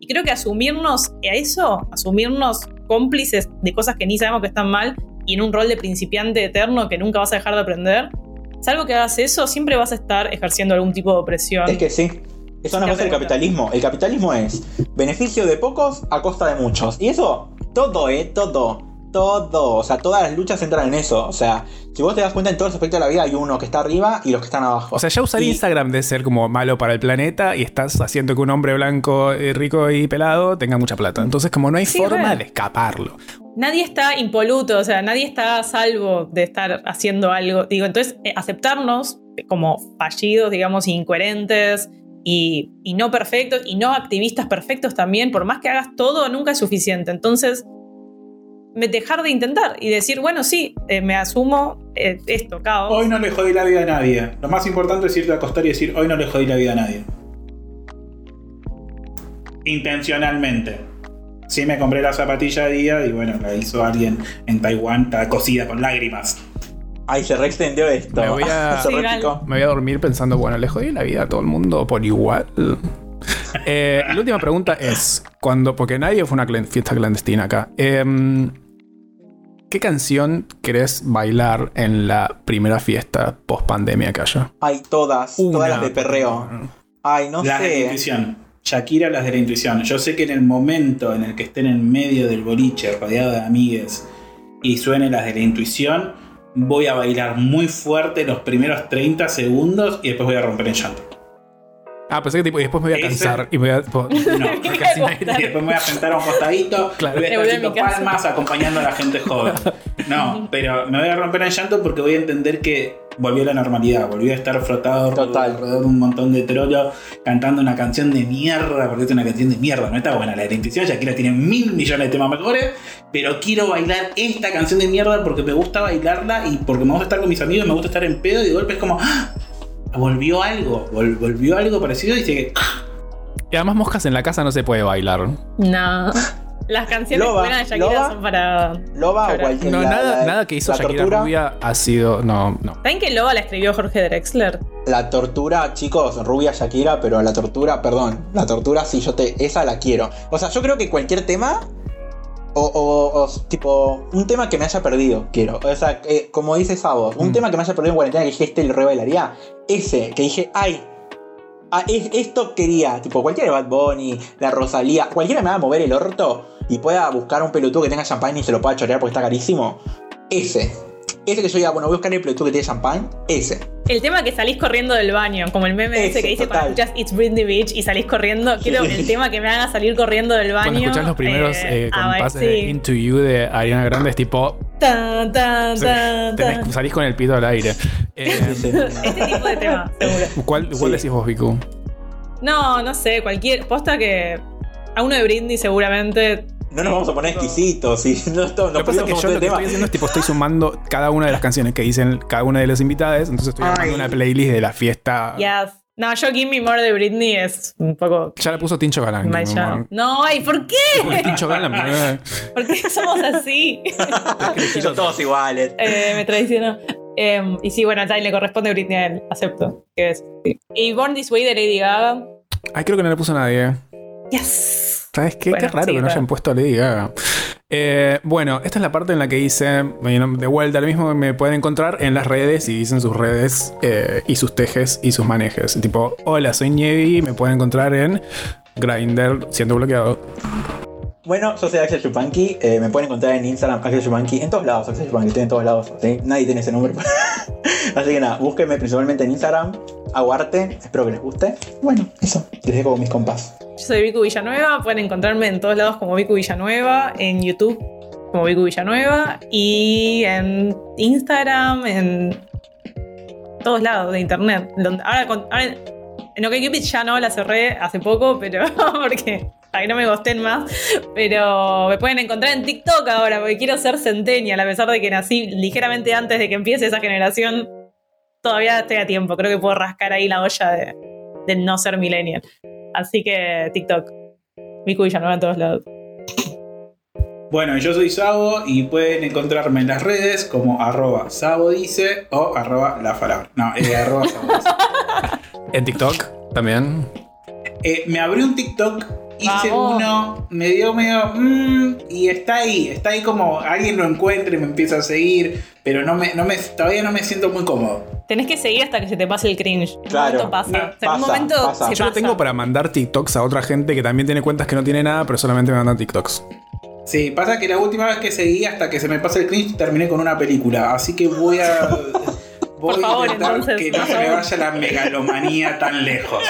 Speaker 2: Y creo que asumirnos a eso, asumirnos cómplices de cosas que ni sabemos que están mal y en un rol de principiante eterno que nunca vas a dejar de aprender, salvo que hagas eso, siempre vas a estar ejerciendo algún tipo de opresión.
Speaker 3: Es que sí. Eso no es el capitalismo. El capitalismo es beneficio de pocos a costa de muchos. Y eso, todo, ¿eh? Todo. Todo. O sea, todas las luchas entran en eso. O sea, si vos te das cuenta en todos los aspectos de la vida, hay uno que está arriba y los que están abajo.
Speaker 1: O sea, ya usar
Speaker 3: Y-
Speaker 1: Instagram de ser como malo para el planeta y estás haciendo que un hombre blanco, eh, rico y pelado tenga mucha plata. Entonces, como no hay
Speaker 2: Sí,
Speaker 1: forma de escaparlo.
Speaker 2: Nadie está impoluto, o sea, nadie está a salvo de estar haciendo algo. Digo, entonces, eh, aceptarnos como fallidos, digamos, incoherentes y, y no perfectos y no activistas perfectos también, por más que hagas todo, nunca es suficiente. Entonces, dejar de intentar y decir, bueno, sí, eh, me asumo eh, esto, caos.
Speaker 4: Hoy no le jodí la vida a nadie. Lo más importante es irte a acostar y decir, hoy no le jodí la vida a nadie. Intencionalmente. Sí me compré la zapatilla de día y bueno, la hizo alguien en Taiwán, está cosida con lágrimas.
Speaker 3: Ay, se reextendió esto.
Speaker 1: Me voy a-
Speaker 3: Se
Speaker 2: Sí,
Speaker 3: repicó.
Speaker 1: Me voy a dormir pensando, bueno, le jodí la vida a todo el mundo por igual. Eh, la última pregunta es, cuando, porque nadie fue una fiesta clandestina acá, em, ¿qué canción querés bailar en la primera fiesta post pandemia que haya?
Speaker 3: Ay, todas. todas las de perreo. Ay, no
Speaker 4: las de la
Speaker 3: sé.
Speaker 4: intuición. Shakira, las de la intuición. Yo sé que en el momento en el que estén en medio del boliche, rodeado de amigues, y suene las de la intuición, voy a bailar muy fuerte los primeros 30 segundos y después voy a romper en llanto.
Speaker 1: Ah, pensé que tipo, y después me voy a
Speaker 4: Ese-
Speaker 1: cansar y me voy a...
Speaker 4: No,
Speaker 1: casi nadie-
Speaker 4: y después me voy a sentar a un costadito
Speaker 1: Claro.
Speaker 4: y voy a
Speaker 2: Me voy a
Speaker 4: estar palmas acompañando a la gente joven. No, pero me voy a romper en llanto porque voy a entender que volvió a la normalidad, volvió a estar frotado
Speaker 3: Total.
Speaker 4: alrededor de un montón de trollos cantando una canción de mierda, porque es una canción de mierda, no está buena la de la intuición, Shakira tiene mil millones de temas mejores, pero quiero bailar esta canción de mierda porque me gusta bailarla y porque me gusta estar con mis amigos, me gusta estar en pedo y de golpe es como, ¡ah! Volvió algo, vol- volvió algo parecido y dice que
Speaker 1: Y además moscas en la casa no se puede bailar.
Speaker 2: No. Las canciones
Speaker 3: Loba,
Speaker 2: buenas de Shakira
Speaker 3: Loba.
Speaker 2: son para.
Speaker 3: Loba o cualquier
Speaker 1: No,
Speaker 3: la-
Speaker 1: nada,
Speaker 3: la-
Speaker 1: nada que hizo
Speaker 3: la
Speaker 1: Shakira
Speaker 3: tortura,
Speaker 1: Rubia ha sido... No, no.
Speaker 2: ¿Saben que Loba la escribió Jorge Drexler?
Speaker 3: La tortura, chicos, rubia Shakira, pero la tortura, perdón, la tortura sí yo te, esa la quiero. O sea, yo creo que cualquier tema o, o- o, tipo un tema que me haya perdido, quiero. O sea, eh, como dices a vos, un
Speaker 1: Mm.
Speaker 3: tema que me haya perdido en cuarentena que dije este el re bailaría, ese que dije, ay, ah, es- esto quería, tipo cualquiera de Bad Bunny, la Rosalía, cualquiera me va a mover el orto y pueda buscar un pelotudo que tenga champán y se lo pueda chorear porque está carísimo. Ese. Ese que yo diga, bueno, voy a buscar el pelotudo que tiene champán, ese.
Speaker 2: El tema que salís corriendo del baño, como el meme ese
Speaker 3: Ese,
Speaker 2: que dice
Speaker 3: total.
Speaker 2: cuando escuchas It's Britney Beach y salís corriendo. Quiero el tema que me haga salir corriendo del baño.
Speaker 1: Cuando escuchás los primeros
Speaker 2: eh,
Speaker 1: eh,
Speaker 2: ah,
Speaker 1: compases
Speaker 2: sí.
Speaker 1: de Into You de Ariana Grande es tipo...
Speaker 2: Tan, tan, tan,
Speaker 1: tenés-
Speaker 2: tan.
Speaker 1: salís con el pito al aire. Eh,
Speaker 3: Ese.
Speaker 2: Este tipo de tema, seguro.
Speaker 1: ¿Cuál, cuál
Speaker 3: Sí.
Speaker 1: decís vos, Vicu?
Speaker 2: No, no sé, cualquier. Posta que. A uno de Britney seguramente.
Speaker 3: No nos vamos a poner exquisitos y no estamos
Speaker 1: Lo que pasa es que yo lo que estoy haciendo es tipo, estoy sumando cada una de las canciones que dicen cada una de los invitados, entonces estoy armando una playlist de la fiesta.
Speaker 2: Yes. No, yo Give Me More de Britney es un poco.
Speaker 1: Ya le puso Tincho Galán.
Speaker 2: No, ay, ¿por qué?
Speaker 1: Tincho Galán. eh.
Speaker 2: ¿Por qué somos así?
Speaker 3: Son todos iguales.
Speaker 2: Eh, me traicionó. Em, y sí, bueno, a Ty le corresponde Britney a él, acepto. Que es, sí. Y Born This Way de Lady Gaga.
Speaker 1: Ay, creo que no le puso nadie.
Speaker 2: Yes.
Speaker 1: ¿Sabes qué?
Speaker 2: Bueno,
Speaker 1: qué raro
Speaker 2: sí,
Speaker 1: que no hayan puesto a Lady Gaga. Eh, bueno, esta es la parte en la que dice, bueno, de vuelta, lo mismo que me pueden encontrar en las redes y dicen sus redes eh, y sus tejes y sus manejes. Tipo, hola, soy Nievi, me pueden encontrar en Grindr siendo bloqueado.
Speaker 3: Bueno, yo soy Axel Chupanqui. eh, me pueden encontrar en Instagram, Axel Chupanqui. En todos lados, Axel Chupanqui, estoy en todos lados. ¿sí? Nadie tiene ese nombre. Así que nada, búsquenme principalmente en Instagram. Hago arte, espero que les guste. Bueno, eso. Les dejo mis compas.
Speaker 2: Yo soy Vicu Villanueva. Pueden encontrarme en todos lados como Vicu Villanueva. En YouTube como Vicu Villanueva. Y en Instagram, en todos lados de internet. Ahora, ahora en OkCupid ya no la cerré hace poco, pero porque para que no me gosten más. Pero me pueden encontrar en TikTok ahora, porque quiero ser centennial, a pesar de que nací ligeramente antes de que empiece esa generación. Todavía estoy a tiempo. Creo que puedo rascar ahí la olla de, de no ser millennial. Así que TikTok. Miku Villanueva en todos lados.
Speaker 4: Bueno, yo soy Sabo y pueden encontrarme en las redes como arroba Sabo dice o arroba la palabra. No, eh, arroba Sabo dice.
Speaker 1: En TikTok también.
Speaker 4: Eh, me abrí un TikTok, hice
Speaker 2: Vamos.
Speaker 4: uno, me dio medio. mm, y está ahí, está ahí como alguien lo encuentra y me empieza a seguir, pero no me, no me, todavía no me siento muy cómodo.
Speaker 2: Tenés que seguir hasta que se te pase el cringe.
Speaker 3: Claro.
Speaker 2: momento pasa.
Speaker 4: No,
Speaker 2: O sea, en un momento
Speaker 3: pasa.
Speaker 2: se
Speaker 1: Yo lo tengo para mandar TikToks a otra gente que también tiene cuentas que no tiene nada, pero solamente me mandan TikToks.
Speaker 4: Sí, pasa que la última vez que seguí hasta que se me pase el cringe terminé con una película, así que voy a. Voy
Speaker 2: Por favor,
Speaker 4: a intentar
Speaker 2: entonces,
Speaker 4: que no se me vaya la megalomanía tan lejos.